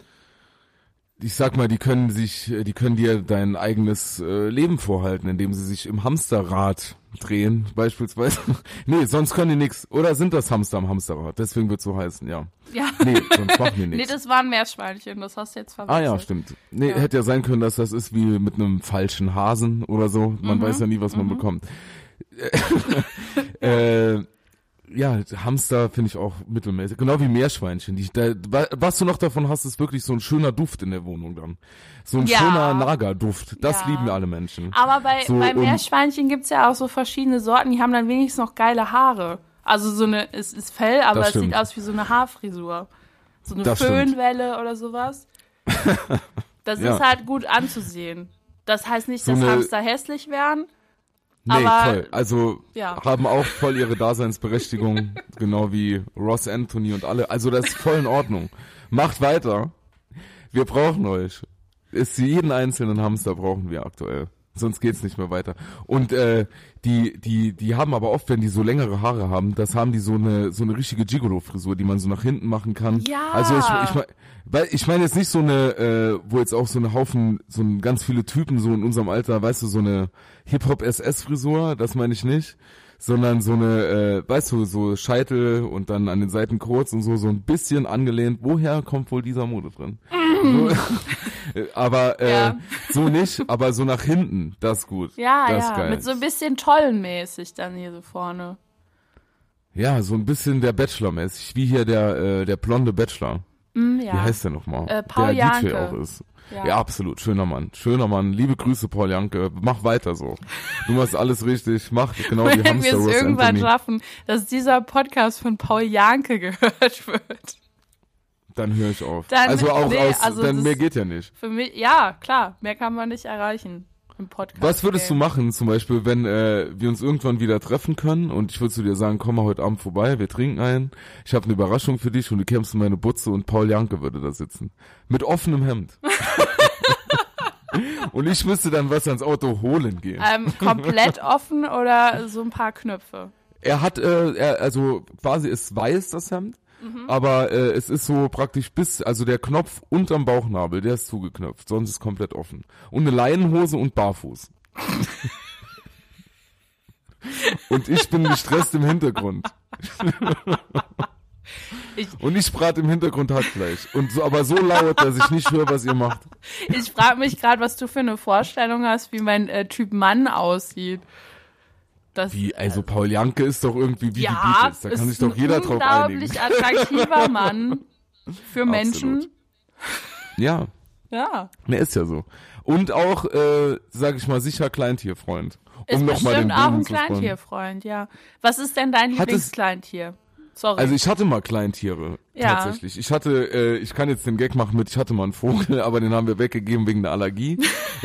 Ich sag mal, die können sich, die können dir dein eigenes äh, Leben vorhalten, indem sie sich im Hamsterrad drehen, beispielsweise. nee, sonst können die nix. Oder sind das Hamster am Hamsterrad? Deswegen wird so heißen, ja. Ja. Nee, sonst machen die Nee, nichts. das war ein Meerschweinchen, das hast du jetzt Ah verwechselt. ja, stimmt. Nee, Ja. hätte ja sein können, dass das ist wie mit einem falschen Hasen oder so. Man weiß ja nie, was man bekommt. äh, ja, Hamster finde ich auch mittelmäßig. Genau wie Meerschweinchen. Die, da, wa- was du noch davon hast, ist wirklich so ein schöner Duft in der Wohnung dann. So ein Ja. schöner Nagerduft. Das Ja. lieben alle Menschen. Aber bei, So, bei Meerschweinchen gibt's ja auch so verschiedene Sorten, die haben dann wenigstens noch geile Haare. Also so eine, es ist Fell, aber es sieht stimmt. aus wie so eine Haarfrisur. So eine Das stimmt. Föhnwelle oder sowas. Das Ja. ist halt gut anzusehen. Das heißt nicht, So dass Hamster hässlich wären. Nee, aber- voll. Also Ja. haben auch voll ihre Daseinsberechtigung, genau wie Ross Anthony und alle. Also das ist voll in Ordnung. Macht weiter. Wir brauchen euch. Ist jeden einzelnen Hamster brauchen wir aktuell. Sonst geht's nicht mehr weiter. Und äh, die, die, die haben aber oft, wenn die so längere Haare haben, das haben die so eine so eine richtige Gigolo-Frisur, die man so nach hinten machen kann. Ja. Also ich, ich mein, weil ich meine jetzt nicht so eine, äh, wo jetzt auch so eine Haufen, so ein, ganz viele Typen so in unserem Alter, weißt du, so eine Hip-Hop-SS-Frisur, das meine ich nicht, sondern so eine, äh, weißt du, so Scheitel und dann an den Seiten kurz und so, so ein bisschen angelehnt. Woher kommt wohl dieser Mode drin? So, äh, aber äh, Ja. so nicht, aber so nach hinten, das ist gut. Ja, das ja. Geil. Mit so ein bisschen tollenmäßig dann hier so vorne. ja, so ein bisschen der Bachelor-mäßig, wie hier der, äh, der blonde Bachelor. Hm, ja. Wie heißt der nochmal? Äh, Paul der DJ Janke. auch ist. Ja. Ja. absolut. Schöner Mann. Schöner Mann. Liebe Grüße, Paul Janke. Mach weiter so. Du machst alles richtig. Mach genau wie Wenn wir Hamster es irgendwann Anthony. schaffen, dass dieser Podcast von Paul Janke gehört wird. Dann höre ich auf. Dann- also auch nee, aus, also dann mehr geht ja nicht. Für mich, ja, klar, mehr kann man nicht erreichen im Podcast. Was würdest du machen, zum Beispiel, wenn äh, wir uns irgendwann wieder treffen können und ich würde zu dir sagen, komm mal heute Abend vorbei, wir trinken ein, ich habe eine Überraschung für dich und du kämst in meine Butze und Paul Janke würde da sitzen. Mit offenem Hemd. und ich müsste dann was ans Auto holen gehen. Ähm, komplett offen oder so ein paar Knöpfe? Er hat, äh, er, also quasi ist weiß das Hemd, Mhm. aber äh, es ist so praktisch bis, also der Knopf unterm Bauchnabel, der ist zugeknöpft, sonst ist komplett offen. Und eine Leinenhose und barfuß. und ich bin gestresst im Hintergrund. Ich- und ich brate im Hintergrund Hackfleisch. Und so, aber so laut, dass ich nicht höre, was ihr macht. Ich frage mich gerade, was du für eine Vorstellung hast, wie mein äh, Typ Mann aussieht. Das, Wie, also Paul Janke ist doch irgendwie wie die ja, Beatles, da kann ist sich doch jeder drauf einigen. unglaublich attraktiver Mann für Menschen. Absolut. Ja, Ja. Ne, ist ja so. Und auch, äh, sag ich mal, sicher Kleintierfreund. Ist Um noch mal den bestimmt auch ein. Kleintierfreund, ja. Was ist denn dein Hat Lieblingskleintier? Sorry. Also ich hatte mal Kleintiere, Ja. tatsächlich. Ich hatte, äh, ich kann jetzt den Gag machen mit, ich hatte mal einen Vogel, aber den haben wir weggegeben wegen der Allergie.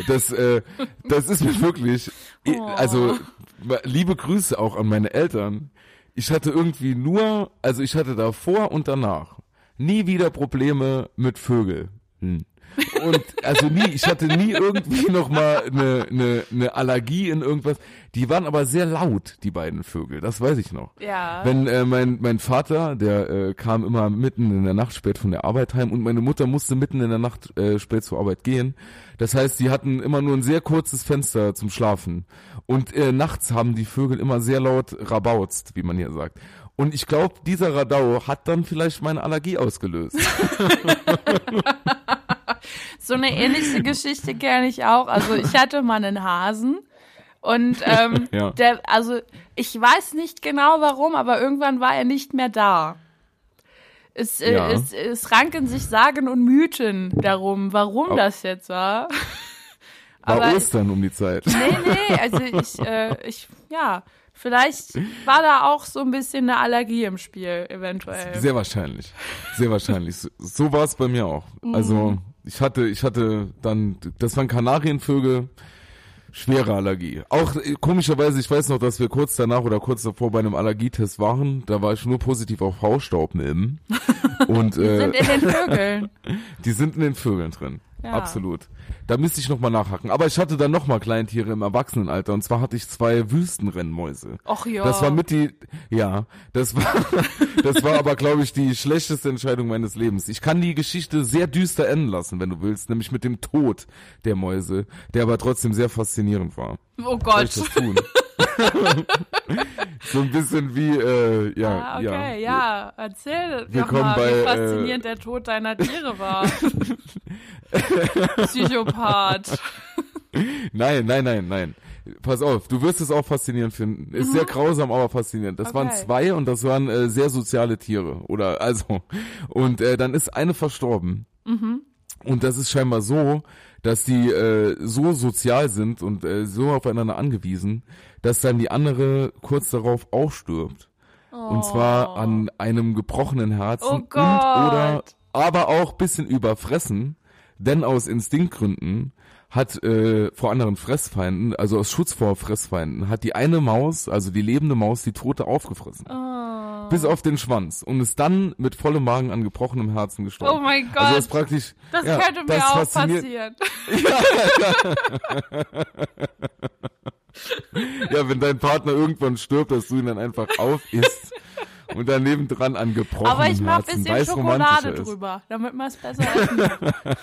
Das, äh, das ist mir wirklich, Oh. also liebe Grüße auch an meine Eltern. Ich hatte irgendwie nur, also ich hatte davor und danach nie wieder Probleme mit Vögeln. Hm. Und also nie, ich hatte nie irgendwie noch mal eine, eine, eine Allergie in irgendwas. Die waren aber sehr laut, die beiden Vögel, das weiß ich noch. ja. Wenn äh, mein mein Vater, der äh, kam immer mitten in der Nacht spät von der Arbeit heim und meine Mutter musste mitten in der Nacht äh, spät zur Arbeit gehen. Das heißt, die hatten immer nur ein sehr kurzes Fenster zum Schlafen und äh, nachts haben die Vögel immer sehr laut rabauzt, wie man hier sagt. Und ich glaube, dieser Radau hat dann vielleicht meine Allergie ausgelöst. So eine ähnliche Geschichte kenne ich auch. Also ich hatte mal einen Hasen und ähm, Ja. der, also ich weiß nicht genau warum, aber irgendwann war er nicht mehr da. Es, äh, Ja. es, es ranken sich Sagen und Mythen darum, warum Au- das jetzt war. War Aber- Ostern um die Zeit. Nee, nee, also ich, äh, ich, ja, vielleicht war da auch so ein bisschen eine Allergie im Spiel, eventuell. Sehr wahrscheinlich. Sehr wahrscheinlich. So, so war es bei mir auch. Mhm. Also ich hatte, ich hatte dann, das waren Kanarienvögel, schwere Allergie. Auch äh, komischerweise, ich weiß noch, dass wir kurz danach oder kurz davor bei einem Allergietest waren. Da war ich nur positiv auf Hausstaubmilben. Und äh, Sind in den Vögeln. die sind in den Vögeln drin. Ja. Absolut. Da müsste ich nochmal nachhaken. Aber ich hatte dann nochmal Kleintiere im Erwachsenenalter. Und zwar hatte ich zwei Wüstenrennmäuse. Och ja. Das war mit die, ja, das war, das war aber, glaube ich, die schlechteste Entscheidung meines Lebens. Ich kann die Geschichte sehr düster enden lassen, wenn du willst, nämlich mit dem Tod der Mäuse, der aber trotzdem sehr faszinierend war. Oh Soll Gott. ich das tun? so ein bisschen wie, äh, ja, Ah, okay, ja. Erzähl Wir doch mal, bei, wie äh, faszinierend der Tod deiner Tiere war. Psychopath. Nein, nein, nein, nein. pass auf, du wirst es auch faszinierend finden. Ist sehr grausam, aber faszinierend. Das waren Mhm. Okay. zwei und das waren äh, sehr soziale Tiere. Oder also. Und äh, dann ist eine verstorben. Mhm. Und das ist scheinbar so, dass die äh, so sozial sind und äh, so aufeinander angewiesen, dass dann die andere kurz darauf auch stirbt. Und zwar an einem gebrochenen Herzen Oh und oder aber auch bisschen überfressen, denn aus Instinktgründen hat äh, vor anderen Fressfeinden, also aus Schutz vor Fressfeinden, hat die eine Maus, also die lebende Maus, die tote aufgefressen. Oh. Bis auf den Schwanz und ist dann mit vollem Magen an gebrochenem Herzen gestorben. Oh mein Gott. Also das praktisch. Das ja, könnte mir auch passieren. Ja, wenn dein Partner irgendwann stirbt, dass du ihn dann einfach aufisst und daneben dran an gebrochenem Aber ich mache Herzen, bisschen weil's Schokolade drüber, damit man es besser essen kann.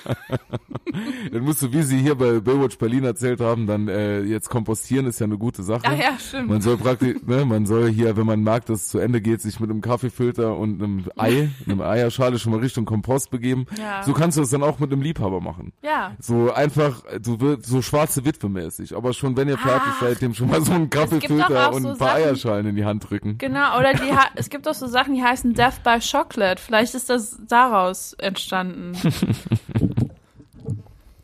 Dann musst du, wie sie hier bei Baywatch Berlin erzählt haben, dann äh, jetzt kompostieren ist ja eine gute Sache. Ach ja, stimmt. Man soll praktisch, ne, man soll hier, wenn man mag, dass es zu Ende geht, sich mit einem Kaffeefilter und einem Ei, einem Eierschale schon mal Richtung Kompost begeben. Ja. So kannst du es dann auch mit einem Liebhaber machen. Ja. So einfach, du wirst so schwarze Witwe mäßig, aber schon wenn ihr fertig Ach. seid, dem schon mal so einen Kaffeefilter und so ein paar Sachen- Eierschalen in die Hand drücken. Genau, oder die ha es gibt auch so Sachen, die heißen Death by Chocolate. Vielleicht ist das daraus entstanden.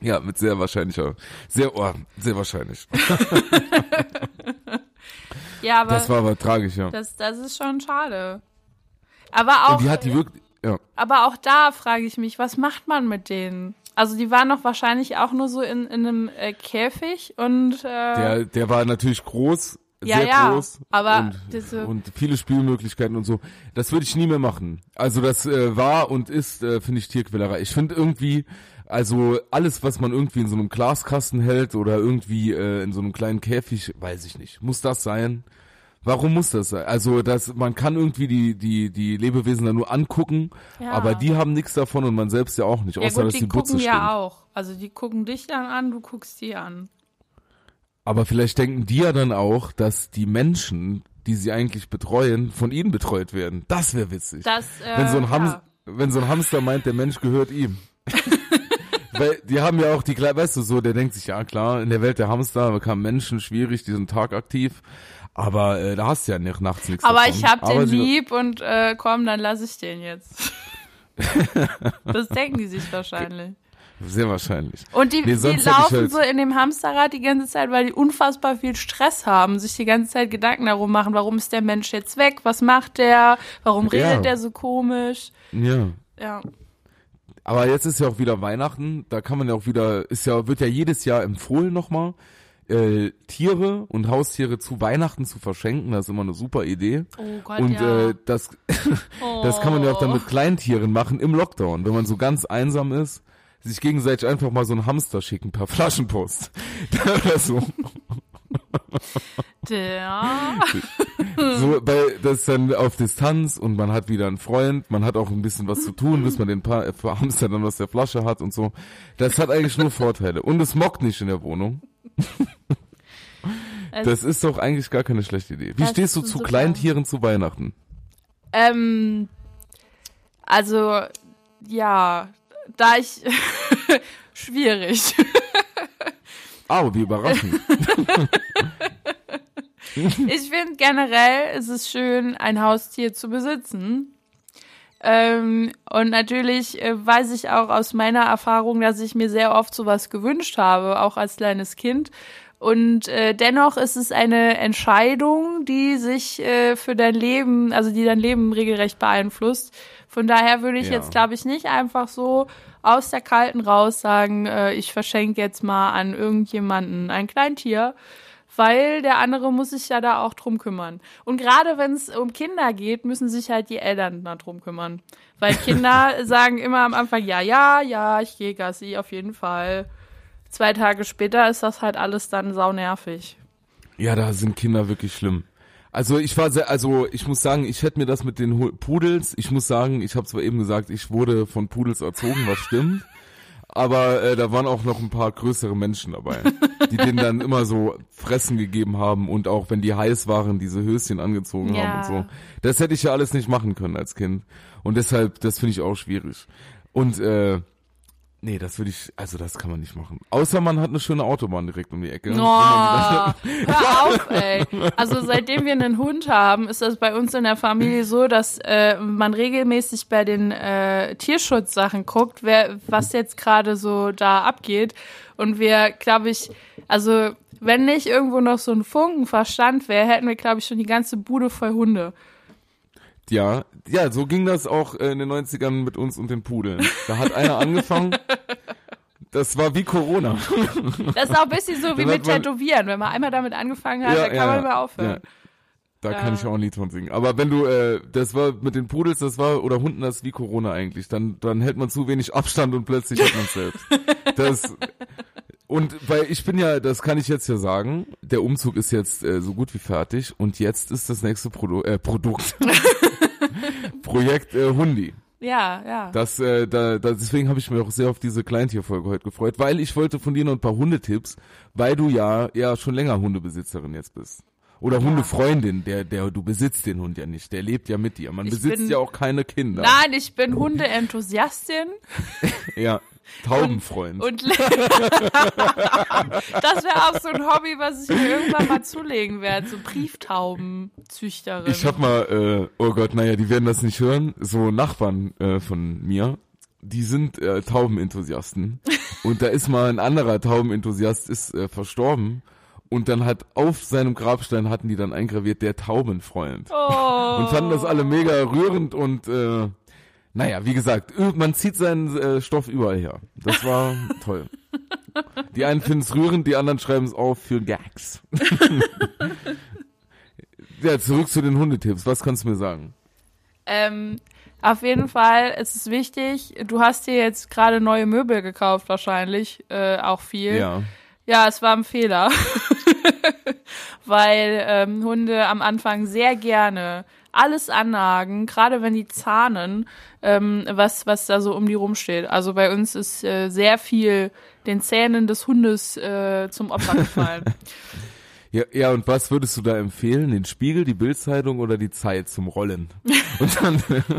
Ja, mit sehr wahrscheinlicher, sehr, oh, sehr wahrscheinlich. Ja, aber Das war aber tragisch, ja. das, das ist schon schade. Aber auch, Und die hat die wirklich, ja. aber auch da frage ich mich, was macht man mit denen? Also die waren doch wahrscheinlich auch nur so in, in einem äh, Käfig und äh, Der, der war natürlich groß, Ja, sehr ja, groß aber und, und viele Spielmöglichkeiten und so. Das würde ich nie mehr machen. Also das äh, war und ist, äh, finde ich, Tierquälerei. Ich finde irgendwie, also alles, was man irgendwie in so einem Glaskasten hält oder irgendwie äh, in so einem kleinen Käfig, weiß ich nicht. Muss das sein? Warum muss das sein? Also das, man kann irgendwie die die die Lebewesen da nur angucken, Ja. aber die haben nichts davon und man selbst ja auch nicht, ja außer gut, dass die die Butze gucken stimmt. ja auch. Also die gucken dich dann an, du guckst die an. Aber vielleicht denken die ja dann auch, dass die Menschen, die sie eigentlich betreuen, von ihnen betreut werden. Das wäre witzig. Das, äh, wenn, so ein Hams ja. wenn so ein Hamster meint, der Mensch gehört ihm. Weil die haben ja auch die, weißt du, so, der denkt sich, ja klar, in der Welt der Hamster bekamen Menschen schwierig, die sind tagaktiv. Aber äh, da hast du ja nicht, nachts nichts Aber davon. ich hab den lieb und äh, komm, dann lass ich den jetzt. das denken die sich wahrscheinlich. Sehr wahrscheinlich. Und die, Nee, die laufen halt- so in dem Hamsterrad die ganze Zeit, weil die unfassbar viel Stress haben, sich die ganze Zeit Gedanken darum machen, warum ist der Mensch jetzt weg, was macht der, warum redet Ja. der so komisch. Ja. Ja. Aber jetzt ist ja auch wieder Weihnachten, da kann man ja auch wieder, ist ja, wird ja jedes Jahr empfohlen nochmal, äh, Tiere und Haustiere zu Weihnachten zu verschenken, das ist immer eine super Idee. Oh Gott, Und ja. äh, das, das kann man ja auch dann Oh. mit Kleintieren machen im Lockdown, wenn man so ganz einsam ist, sich gegenseitig einfach mal so einen Hamster schicken per Flaschenpost. Oder so. Der. so bei, das ist dann auf Distanz und man hat wieder einen Freund, man hat auch ein bisschen was zu tun, bis man den pa äh, Hamster dann aus der Flasche hat und so. Das hat eigentlich nur Vorteile. Und es mockt nicht in der Wohnung. Es- Das ist doch eigentlich gar keine schlechte Idee. Wie stehst du zu super. Kleintieren zu Weihnachten? Ähm, also, ja, da ich, schwierig. Au, wie überraschend. Ich finde generell ist es schön, ein Haustier zu besitzen. Ähm, und natürlich äh, weiß ich auch aus meiner Erfahrung, dass ich mir sehr oft sowas gewünscht habe, auch als kleines Kind. Und äh, dennoch ist es eine Entscheidung, die sich äh, für dein Leben, also die dein Leben regelrecht beeinflusst. Von daher würde ich Ja. jetzt, glaube ich, nicht einfach so aus der Kalten raus sagen, äh, ich verschenke jetzt mal an irgendjemanden ein Kleintier, weil der andere muss sich ja da auch drum kümmern. Und gerade wenn es um Kinder geht, müssen sich halt die Eltern da drum kümmern. Weil Kinder sagen immer am Anfang, ja, ja, ja, ich gehe Gassi, auf jeden Fall. Zwei Tage später ist das halt alles dann saunervig. Ja, da sind Kinder wirklich schlimm. Also ich war sehr, also ich muss sagen, ich hätte mir das mit den Pudels, ich muss sagen, ich habe zwar eben gesagt, ich wurde von Pudels erzogen, was stimmt, aber äh, da waren auch noch ein paar größere Menschen dabei, die denen dann immer so Fressen gegeben haben und auch wenn die heiß waren, diese Höschen angezogen Ja. haben und so. Das hätte ich ja alles nicht machen können als Kind und deshalb, das finde ich auch schwierig. Und äh, Nee, das würde ich, also das kann man nicht machen. Außer man hat eine schöne Autobahn direkt um die Ecke. Oh, hör auf, ey. Also seitdem wir einen Hund haben, ist das bei uns in der Familie so, dass äh, man regelmäßig bei den äh, Tierschutzsachen guckt, wer, was jetzt gerade so da abgeht. Und wir, glaube ich, also wenn nicht irgendwo noch so ein Funken Verstand wäre, hätten wir, glaube ich, schon die ganze Bude voll Hunde. Ja, ja, so ging das auch in den 90ern mit uns und den Pudeln. Da hat einer angefangen. Das war wie Corona. Das ist auch ein bisschen so wie Dann mit man- Tätowieren. Wenn man einmal damit angefangen hat, dann kann man nicht mehr aufhören. Ja. Da Ja. kann ich auch ein Lied von singen. Aber wenn du, äh, das war mit den Pudels, das war, oder Hunden, das ist wie Corona eigentlich. Dann, dann hält man zu wenig Abstand und plötzlich hat man selbst. Das, und weil ich bin ja, das kann ich jetzt ja sagen, der Umzug ist jetzt äh, so gut wie fertig und jetzt ist das nächste Produ äh, Produkt. Projekt äh, Hundi. Ja, ja. Das, äh, da, da, deswegen habe ich mich auch sehr auf diese Kleintierfolge heute gefreut, weil ich wollte von dir noch ein paar Hundetipps, weil du ja ja schon länger Hundebesitzerin jetzt bist. Oder Hundefreundin, der, der, du besitzt den Hund ja nicht, der lebt ja mit dir. Man Ich besitzt bin- ja auch keine Kinder. Nein, ich bin Hundeenthusiastin Ja, Taubenfreund. und das wäre auch so ein Hobby, was ich mir irgendwann mal zulegen werde, so Brieftaubenzüchterin. ich hab mal, äh, oh Gott, naja, die werden das nicht hören, so Nachbarn äh, von mir, die sind äh, Taubenenthusiasten. und da ist mal ein anderer Taubenenthusiast, ist äh, verstorben. Und dann hat auf seinem Grabstein hatten die dann eingraviert, der Taubenfreund. oh. Und fanden das alle mega rührend und äh, naja, wie gesagt, man zieht seinen äh, Stoff überall her. Das war toll. Die einen finden es rührend, die anderen schreiben es auf für Gags. ja, zurück zu den Hundetipps. Was kannst du mir sagen? Ähm, auf jeden Fall ist es wichtig, du hast dir jetzt gerade neue Möbel gekauft wahrscheinlich, äh, auch viel. Ja. Ja, es war ein Fehler. Weil ähm, Hunde am Anfang sehr gerne alles annagen, gerade wenn die zahnen, ähm, was, was da so um die rumsteht. Also bei uns ist äh, sehr viel den Zähnen des Hundes äh, zum Opfer gefallen. Ja, ja, und was würdest du da empfehlen? Den Spiegel, die Bildzeitung oder die Zeit zum Rollen? Und dann,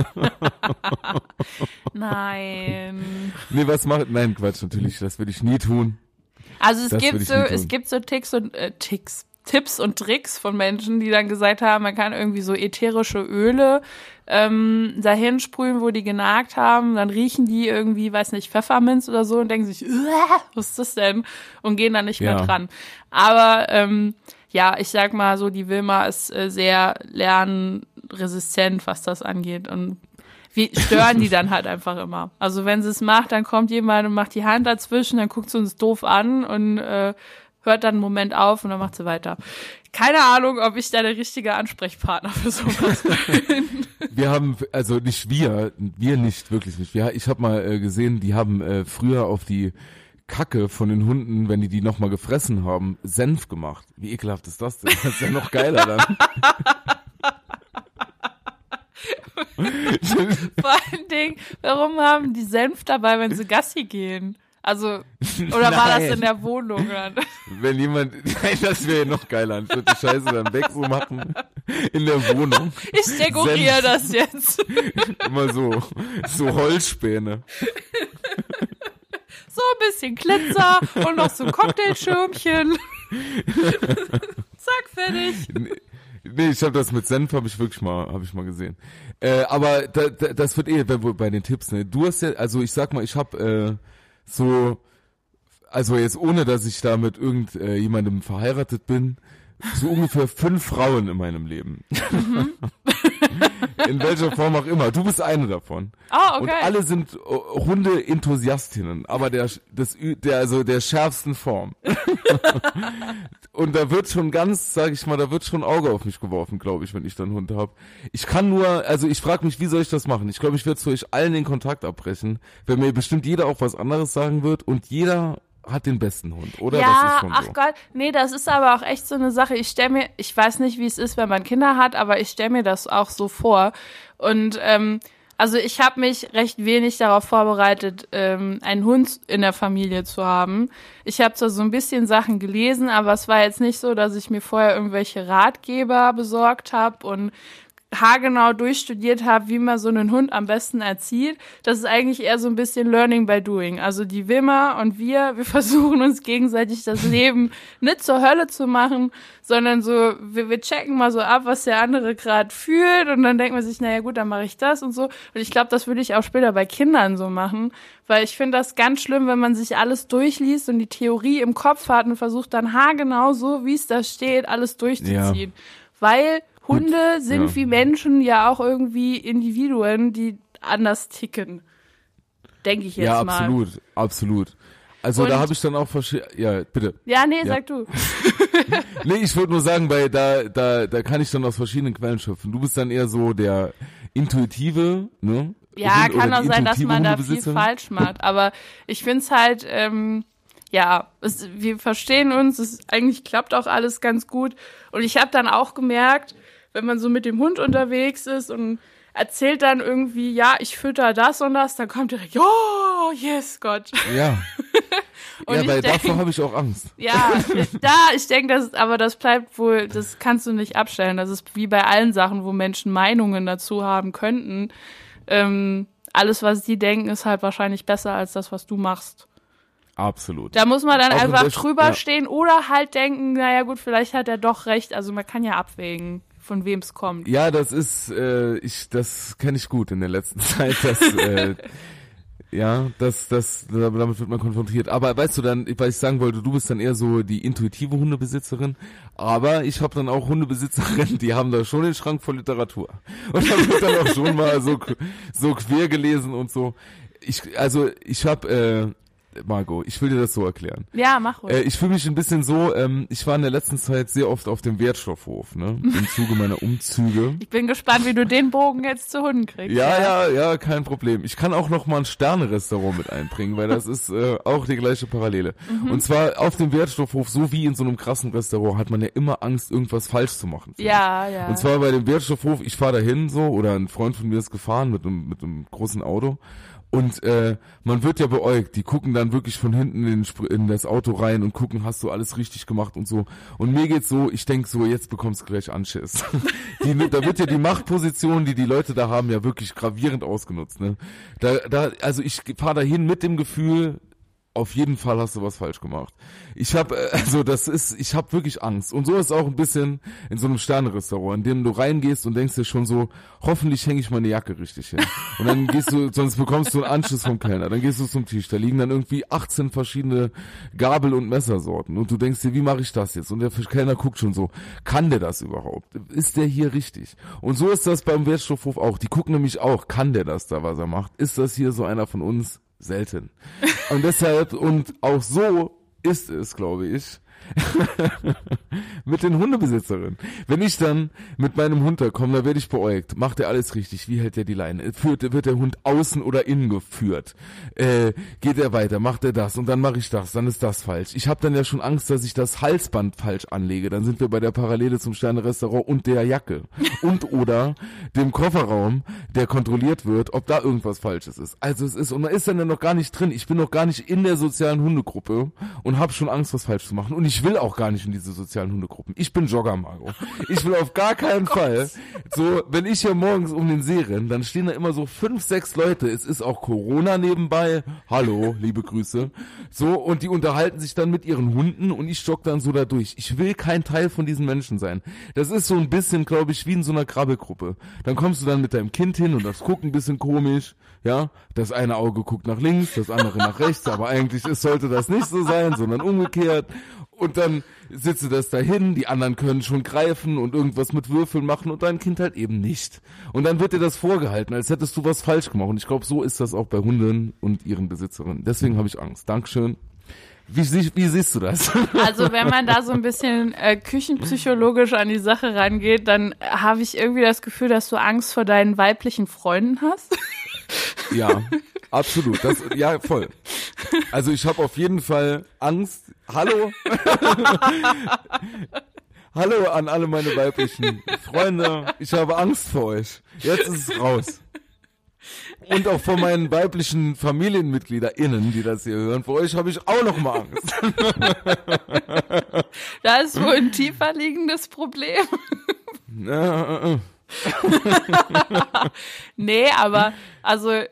Nein. nee, was macht, nein, Quatsch, natürlich, das würde ich nie tun. Also es Das gibt so, es gibt so Ticks und äh, Ticks, Tipps und Tricks von Menschen, die dann gesagt haben, man kann irgendwie so ätherische Öle ähm, dahin sprühen, wo die genagt haben, dann riechen die irgendwie, weiß nicht, Pfefferminz oder so und denken sich, "Uah, was ist das denn? Und gehen dann nicht Ja. mehr dran. Aber ähm, ja, ich sag mal so, die Wilma ist äh, sehr lernresistent, was das angeht und wir stören die dann halt einfach immer. Also wenn sie es macht, dann kommt jemand und macht die Hand dazwischen, dann guckt sie uns doof an und äh, hört dann einen Moment auf und dann macht sie weiter. Keine Ahnung, ob ich da der richtige Ansprechpartner für sowas bin. Wir haben, also nicht wir, wir nicht, wirklich nicht. Wir, ich habe mal äh, gesehen, die haben äh, früher auf die Kacke von den Hunden, wenn die die nochmal gefressen haben, Senf gemacht. Wie ekelhaft ist das denn? Das ist ja noch geiler dann. Vor allen Dingen, warum haben die Senf dabei, wenn sie Gassi gehen? Also, oder war das Nein. in der Wohnung? Dann? Wenn jemand, nein, das wäre noch geiler. Ich würde die Scheiße dann weg so machen. In der Wohnung. Ich dekoriere das jetzt. Immer so, so Holzspäne. So ein bisschen Glitzer und noch so ein Cocktailschirmchen. Zack, fertig. Nee, ich habe das mit Senf habe ich wirklich mal, habe ich mal gesehen. Äh, aber da, da, das wird eh bei, bei den Tipps. Ne? Du hast ja, also ich sag mal, ich habe äh, so, also jetzt ohne, dass ich da mit irgend äh, verheiratet bin, so ungefähr fünf Frauen in meinem Leben. in welcher Form auch immer. Du bist eine davon. Ah, Und okay. alle sind äh, Hunde-Enthusiastinnen, aber der, das, der, also der schärfsten Form. Und da wird schon ganz, sag ich mal, da wird schon Auge auf mich geworfen, glaube ich, wenn ich dann einen Hund habe. Ich kann nur, also ich frage mich, wie soll ich das machen? Ich glaube, ich werde zu euch allen den Kontakt abbrechen, wenn mir bestimmt jeder auch was anderes sagen wird und jeder hat den besten Hund, oder? das ja, ach so. Gott, nee, das ist aber auch echt so eine Sache. Ich stelle mir, ich weiß nicht, wie es ist, wenn man Kinder hat, aber ich stelle mir das auch so vor. Und ähm, also ich habe mich recht wenig darauf vorbereitet, ähm, einen Hund in der Familie zu haben. Ich habe zwar so ein bisschen Sachen gelesen, aber es war jetzt nicht so, dass ich mir vorher irgendwelche Ratgeber besorgt habe und haargenau durchstudiert habe, wie man so einen Hund am besten erzieht. Das ist eigentlich eher so ein bisschen Learning by Doing. Also die Wilma und wir, wir versuchen uns gegenseitig das Leben nicht zur Hölle zu machen, sondern so, wir, wir checken mal so ab, was der andere gerade fühlt und dann denkt man sich, naja gut, dann mache ich das und so. Und ich glaube, das würde ich auch später bei Kindern so machen, weil ich finde das ganz schlimm, wenn man sich alles durchliest und die Theorie im Kopf hat und versucht dann haargenau so, wie es da steht, alles durchzuziehen. Ja. Weil Hunde sind ja. wie Menschen ja auch irgendwie Individuen, die anders ticken. Denke ich jetzt ja, mal. Ja, absolut, absolut. Also und da habe ich dann auch verschiedene. Ja, bitte. Ja, nee, ja. sag du. nee, ich wollte nur sagen, weil da, da, da kann ich dann aus verschiedenen Quellen schöpfen. Du bist dann eher so der intuitive, ne? Ja, kann auch sein, dass man da viel falsch macht. Aber ich find's halt, ähm, ja, es, wir verstehen uns, es eigentlich klappt auch alles ganz gut. Und ich habe dann auch gemerkt, wenn man so mit dem Hund unterwegs ist und erzählt dann irgendwie, ja, ich fütter das und das, dann kommt direkt, oh, yes, Gott. Ja. ja, weil denk, davor habe ich auch Angst. Ja, da, ich denke, das, aber das bleibt wohl, das kannst du nicht abstellen. Das ist wie bei allen Sachen, wo Menschen Meinungen dazu haben könnten. Ähm, alles, was die denken, ist halt wahrscheinlich besser als das, was du machst. Absolut. Da muss man dann auch einfach drüber ja. stehen oder halt denken, naja gut, vielleicht hat er doch recht. Also man kann ja abwägen von wem es kommt. Ja, das ist, äh, ich, das kenne ich gut in der letzten Zeit, dass, äh, ja, das, das, damit wird man konfrontiert. Aber weißt du dann, weil ich sagen wollte, du bist dann eher so die intuitive Hundebesitzerin, aber ich habe dann auch Hundebesitzerinnen, die haben da schon den Schrank voll Literatur. Und da wird dann auch schon mal so, so quer gelesen und so. Ich, also ich habe äh, Margot, ich will dir das so erklären. Ja, mach ruhig. Äh, ich fühle mich ein bisschen so, ähm, ich war in der letzten Zeit sehr oft auf dem Wertstoffhof, ne? Im Zuge meiner Umzüge. Ich bin gespannt, wie du den Bogen jetzt zu Hunden kriegst. Ja, ja, ja, ja kein Problem. Ich kann auch noch mal ein Sterne-Restaurant mit einbringen, weil das ist äh, auch die gleiche Parallele. Mhm. Und zwar auf dem Wertstoffhof, so wie in so einem krassen Restaurant, hat man ja immer Angst, irgendwas falsch zu machen. Ja, ja. Und zwar bei dem Wertstoffhof, ich fahre dahin so, oder ein Freund von mir ist gefahren mit einem, mit einem großen Auto und äh, man wird ja beäugt. Die gucken dann wirklich von hinten in, in, das Auto rein und gucken, hast du alles richtig gemacht und so. Und mir geht's so, ich denk so, jetzt bekommst du gleich Anschiss. die, da wird ja die Machtposition, die die Leute da haben, ja wirklich gravierend ausgenutzt. Ne? Da, da, also ich fahre dahin mit dem Gefühl, auf jeden Fall hast du was falsch gemacht. Ich habe äh, also das ist, ich habe wirklich Angst und so ist auch ein bisschen in so einem Sterne-Restaurant, in dem du reingehst und denkst dir schon so, hoffentlich hänge ich meine Jacke richtig hin. Und dann gehst du, sonst bekommst du einen Anschluss vom Kellner. Dann gehst du zum Tisch, da liegen dann irgendwie 18 verschiedene Gabel- und Messersorten und du denkst dir, wie mache ich das jetzt? Und der Kellner guckt schon so, kann der das überhaupt? Ist der hier richtig? Und so ist das beim Wertstoffhof auch. Die gucken nämlich auch, kann der das da, was er macht? Ist das hier so einer von uns? Selten. Und deshalb, und auch so ist es, glaube ich, mit den Hundebesitzerinnen. Wenn ich dann mit meinem Hund da komme, da werde ich beäugt. Macht er alles richtig? Wie hält er die Leine? Führt, wird der Hund außen oder innen geführt? Äh, geht er weiter? Macht er das? Und dann mache ich das. Dann ist das falsch. Ich habe dann ja schon Angst, dass ich das Halsband falsch anlege. Dann sind wir bei der Parallele zum Sterne-Restaurant und der Jacke. Und oder dem Kofferraum, der kontrolliert wird, ob da irgendwas Falsches ist. Also es ist, und man ist dann ja noch gar nicht drin. Ich bin noch gar nicht in der sozialen Hundegruppe und habe schon Angst, was falsch zu machen. Und ich ich will auch gar nicht in diese sozialen Hundegruppen. Ich bin Jogger, Margot. Ich will auf gar keinen Fall. So, wenn ich hier morgens um den See renne, dann stehen da immer so fünf, sechs Leute. Es ist auch Corona nebenbei. Hallo, liebe Grüße. So, und die unterhalten sich dann mit ihren Hunden und ich jogge dann so da durch. Ich will kein Teil von diesen Menschen sein. Das ist so ein bisschen, glaube ich, wie in so einer Krabbelgruppe. Dann kommst du dann mit deinem Kind hin und das guckt ein bisschen komisch. Ja, das eine Auge guckt nach links, das andere nach rechts, aber eigentlich ist, sollte das nicht so sein, sondern umgekehrt. Und dann sitze das dahin, die anderen können schon greifen und irgendwas mit Würfeln machen und dein Kind halt eben nicht. Und dann wird dir das vorgehalten, als hättest du was falsch gemacht. Und ich glaube, so ist das auch bei Hunden und ihren Besitzerinnen. Deswegen habe ich Angst. Dankeschön. Wie, wie, siehst du das? Also wenn man da so ein bisschen äh, küchenpsychologisch an die Sache rangeht, dann habe ich irgendwie das Gefühl, dass du Angst vor deinen weiblichen Freunden hast. Ja, absolut. Das, ja, voll. Also ich habe auf jeden Fall Angst. Hallo? Hallo an alle meine weiblichen Freunde. Ich habe Angst vor euch. Jetzt ist es raus. Und auch vor meinen weiblichen FamilienmitgliederInnen, die das hier hören. Vor euch habe ich auch noch mal Angst. Da ist wohl ein tiefer liegendes Problem. Nee, aber also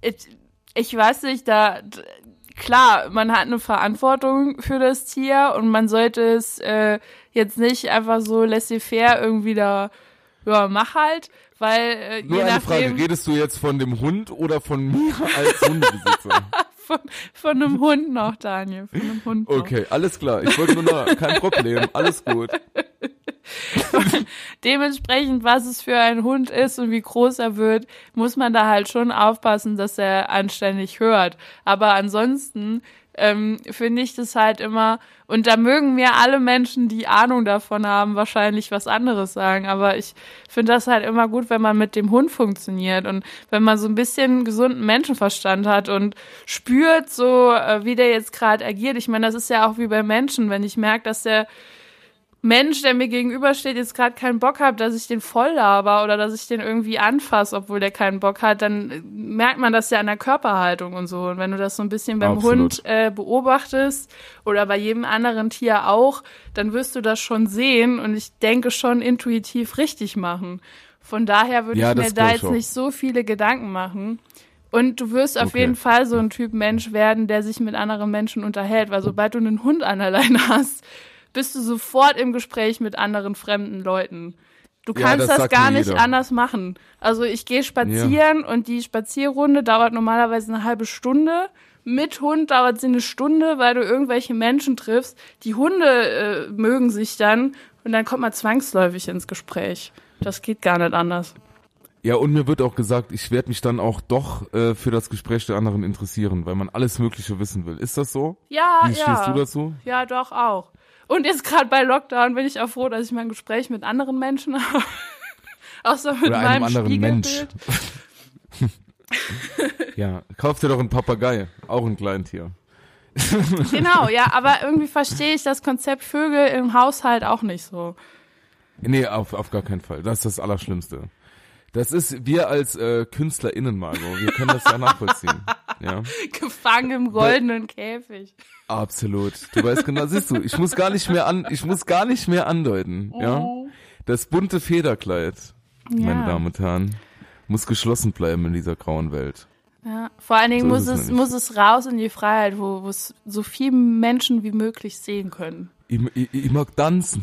ich, ich weiß nicht, da klar, man hat eine Verantwortung für das Tier und man sollte es äh, jetzt nicht einfach so laissez-faire irgendwie da, ja, mach halt, weil äh, Nur je eine nachdem, Frage, redest du jetzt von dem Hund oder von mir als Hundebesitzer? von, von einem Hund noch, Daniel, von einem Hund noch. Okay, alles klar. Ich wollte nur noch, kein Problem, alles gut. Dementsprechend, was es für ein Hund ist und wie groß er wird, muss man da halt schon aufpassen, dass er anständig hört. Aber ansonsten ähm, finde ich das halt immer, und da mögen mir alle Menschen, die Ahnung davon haben, wahrscheinlich was anderes sagen. Aber ich finde das halt immer gut, wenn man mit dem Hund funktioniert und wenn man so ein bisschen gesunden Menschenverstand hat und spürt so, äh, wie der jetzt gerade agiert. Ich meine, das ist ja auch wie bei Menschen, wenn ich merke, dass der Mensch, der mir gegenübersteht, jetzt gerade keinen Bock hat, dass ich den voll laber oder dass ich den irgendwie anfasse, obwohl der keinen Bock hat, dann merkt man das ja an der Körperhaltung und so. Und wenn du das so ein bisschen beim Absolut. Hund äh, beobachtest oder bei jedem anderen Tier auch, dann wirst du das schon sehen und ich denke schon intuitiv richtig machen. Von daher würde Ja, ich mir da jetzt auch. nicht so viele Gedanken machen. Und du wirst auf Okay. jeden Fall so ein Typ Mensch werden, der sich mit anderen Menschen unterhält, weil sobald du einen Hund an der Leine hast, bist du sofort im Gespräch mit anderen fremden Leuten. Du Ja, kannst das das, sagt gar nicht jeder. anders machen. Also ich gehe spazieren und die Spazierrunde dauert normalerweise eine halbe Stunde. Mit Hund dauert sie eine Stunde, weil du irgendwelche Menschen triffst. Die Hunde äh, mögen sich dann und dann kommt man zwangsläufig ins Gespräch. Das geht gar nicht anders. Ja, und mir wird auch gesagt, ich werde mich dann auch doch äh, für das Gespräch der anderen interessieren, weil man alles Mögliche wissen will. Ist das so? Ja, Wie ja. stehst du dazu? Ja, doch auch. Und jetzt gerade bei Lockdown bin ich auch froh, dass ich mein Gespräch mit anderen Menschen habe. Außer mit Oder einem meinem anderen Mensch. Ja, kauf dir doch einen Papagei, auch ein Kleintier. Genau, ja, aber irgendwie verstehe ich das Konzept Vögel im Haushalt auch nicht so. Nee, auf, auf gar keinen Fall. Das ist das Allerschlimmste. Das ist, wir als äh, KünstlerInnen, Margot, wir können das ja nachvollziehen. Ja, Gefangen im goldenen Käfig. absolut. Du weißt genau, siehst du, ich muss gar nicht mehr an, ich muss gar nicht mehr andeuten, ja. Das bunte Federkleid, meine Ja. Damen und Herren, muss geschlossen bleiben in dieser grauen Welt. Ja, vor allen Dingen So muss es nämlich. muss es raus in die Freiheit, wo wo es so viele Menschen wie möglich sehen können. Ich, ich, ich mag tanzen.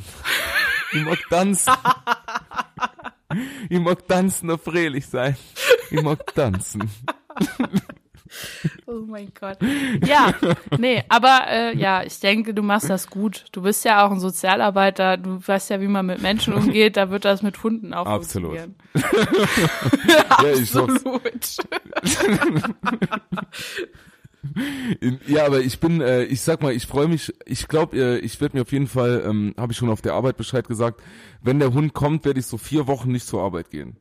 Ich mag tanzen. Ich mag tanzen und fröhlich sein. Ich mag tanzen. Oh mein Gott. Ja, nee, aber äh, ja, ich denke, du machst das gut. Du bist ja auch ein Sozialarbeiter, du weißt ja, wie man mit Menschen umgeht, da wird das mit Hunden auch Absolut. funktionieren. Ja, ich. Absolut. Ja, aber ich bin, äh, ich sag mal, ich freue mich, ich glaube, äh, ich werde mir auf jeden Fall, ähm, habe ich schon auf der Arbeit Bescheid gesagt, wenn der Hund kommt, werde ich so vier Wochen nicht zur Arbeit gehen.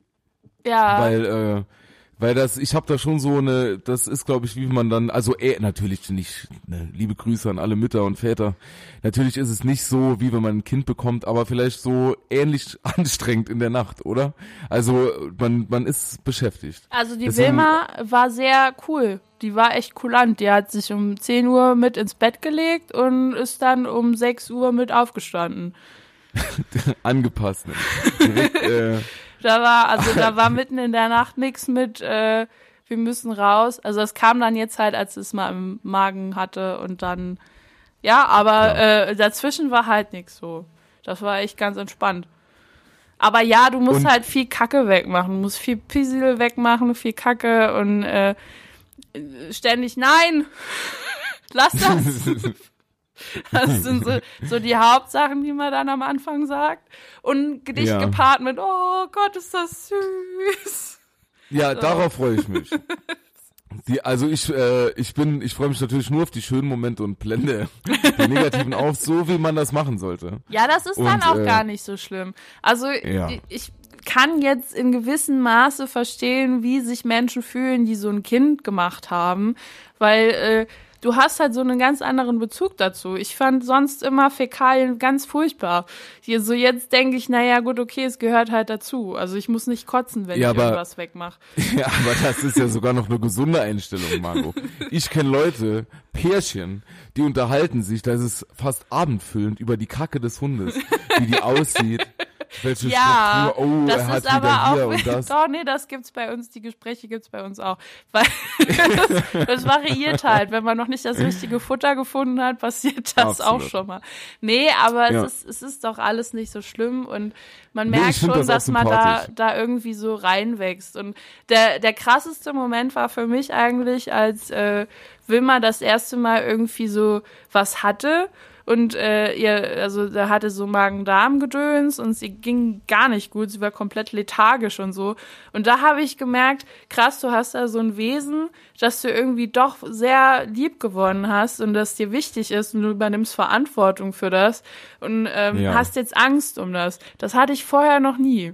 Ja, Weil, äh, weil das, ich habe da schon so eine, das ist, glaube ich, wie man dann, also eh, natürlich nicht, ne, liebe Grüße an alle Mütter und Väter. Natürlich ist es nicht so, wie wenn man ein Kind bekommt, aber vielleicht so ähnlich anstrengend in der Nacht, oder? Also man, man ist beschäftigt. also die deswegen- Wilma war sehr cool. Die war echt kulant. Die hat sich um 10 Uhr mit ins Bett gelegt und ist dann um 6 Uhr mit aufgestanden. Angepasst. Ne? Direkt, äh, Da war, also da war mitten in der Nacht nix mit, äh, wir müssen raus. Also das kam dann jetzt halt, als es mal im Magen hatte und dann, ja, aber Äh, dazwischen war halt nix so. Das war echt ganz entspannt. Aber ja, du musst Und- halt viel Kacke wegmachen. Du musst viel Pissel wegmachen, viel Kacke und äh, ständig nein, lass das. Das sind so, so die Hauptsachen, die man dann am Anfang sagt. Und ein Gedicht Ja. gepaart mit, oh Gott, ist das süß. Ja, darauf freue ich mich. Die, also ich, äh, ich bin, ich freue mich natürlich nur auf die schönen Momente und blende die negativen auf, so wie man das machen sollte. Ja, das ist dann Und, auch äh, gar nicht so schlimm. Also Ja. ich- ich kann jetzt in gewissem Maße verstehen, wie sich Menschen fühlen, die so ein Kind gemacht haben, weil äh, du hast halt so einen ganz anderen Bezug dazu. Ich fand sonst immer Fäkalien ganz furchtbar. Hier so jetzt denke ich, naja, gut, okay, es gehört halt dazu. Also ich muss nicht kotzen, wenn Ja, ich aber- irgendwas wegmache. Ja, aber das ist ja sogar noch eine gesunde Einstellung, Margot. Ich kenne Leute, Pärchen, die unterhalten sich, das ist fast abendfüllend, über die Kacke des Hundes, wie die aussieht, welche Ja, Struktur, oh, das er hat ist aber hier auch, und das. doch, nee, das gibt's bei uns, die Gespräche gibt's bei uns auch. Weil das, das variiert halt, wenn man noch nicht das richtige Futter gefunden hat, passiert das Absolut. auch schon mal. Nee, aber Ja. es ist, es ist doch alles nicht so schlimm und man Nee, merkt schon, das dass man da, da irgendwie so reinwächst. Und der, der krasseste Moment war für mich eigentlich, als äh, Wilma das erste Mal irgendwie so was hatte und äh, ihr, also da hatte so Magen-Darm-Gedöns und sie ging gar nicht gut, sie war komplett lethargisch und so. Und da habe ich gemerkt, krass, du hast da so ein Wesen, das du irgendwie doch sehr lieb gewonnen hast und das dir wichtig ist und du übernimmst Verantwortung für das und ähm, Ja. hast jetzt Angst um das. Das hatte ich vorher noch nie.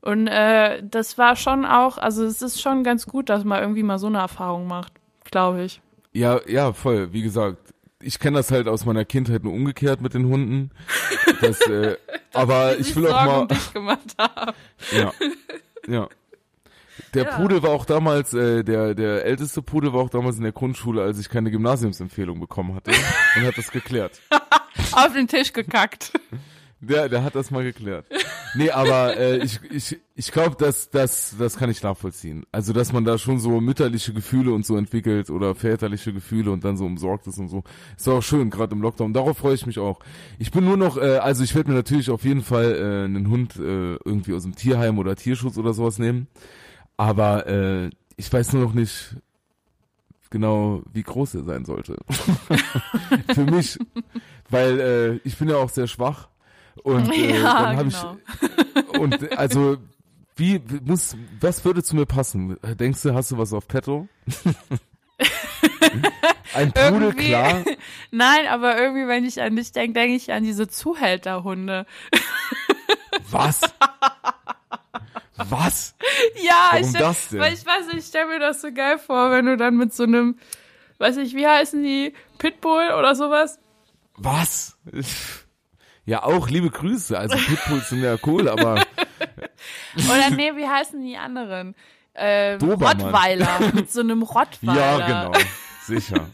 Und äh, das war schon auch, also es ist schon ganz gut, dass man irgendwie mal so eine Erfahrung macht, glaube ich. Ja, ja, voll. Wie gesagt, ich kenne das halt aus meiner Kindheit nur umgekehrt mit den Hunden. Das, äh, aber ich will auch Sorgen mal. um dich gemacht haben. Ja. Ja. Der Ja. Pudel war auch damals, äh, der, der älteste Pudel war auch damals in der Grundschule, als ich keine Gymnasiumsempfehlung bekommen hatte und hat das geklärt. Auf den Tisch gekackt. Der, der hat das mal geklärt. Nee, aber äh, ich, ich, ich glaube, das, das, das kann ich nachvollziehen. Also, dass man da schon so mütterliche Gefühle und so entwickelt oder väterliche Gefühle und dann so umsorgt ist und so. Ist auch schön, gerade im Lockdown. Darauf freue ich mich auch. Ich bin nur noch, äh, also ich werde mir natürlich auf jeden Fall äh, einen Hund äh, irgendwie aus dem Tierheim oder Tierschutz oder sowas nehmen. Aber äh, ich weiß nur noch nicht genau, wie groß er sein sollte. Für mich. Weil äh, ich bin ja auch sehr schwach. Und äh, Ja, dann habe genau. ich und also wie muss was würde zu mir passen? Denkst du, hast du was auf Petto? Ein Pudel, klar. Nein, aber irgendwie, wenn ich an dich denke, denke ich an diese Zuhälterhunde. Was? Was? Ja, Warum ich, stell- das denn? Weil ich weiß nicht, ich stelle mir das so geil vor, wenn du dann mit so einem, weiß ich, wie heißen die, Pitbull oder sowas? Was? Ja, auch liebe Grüße. Also Pitbulls sind ja cool, aber Oder nee, wie heißen die anderen? Ähm, Dobermann. Rottweiler. Mit so einem Rottweiler. ja, genau. Sicher.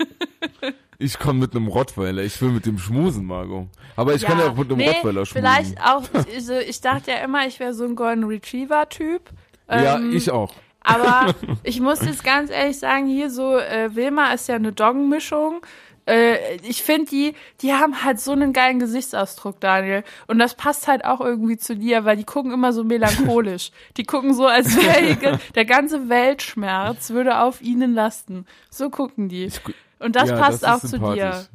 Ich komme mit einem Rottweiler. Ich will mit dem schmusen, Margot. Aber ich kann ja auch mit einem nee, Rottweiler schmusen. Vielleicht auch, ich, so, ich dachte ja immer, ich wäre so ein Golden Retriever-Typ. ja, Ähm, ich auch. Aber ich muss jetzt ganz ehrlich sagen, hier so, äh, Wilma ist ja eine Doggenmischung. Äh, ich finde, die, die haben halt so einen geilen Gesichtsausdruck, Daniel. Und das passt halt auch irgendwie zu dir, weil die gucken immer so melancholisch. Die gucken so, als wäre der ganze Weltschmerz würde auf ihnen lasten. So gucken die. Und das ja, passt das auch zu dir.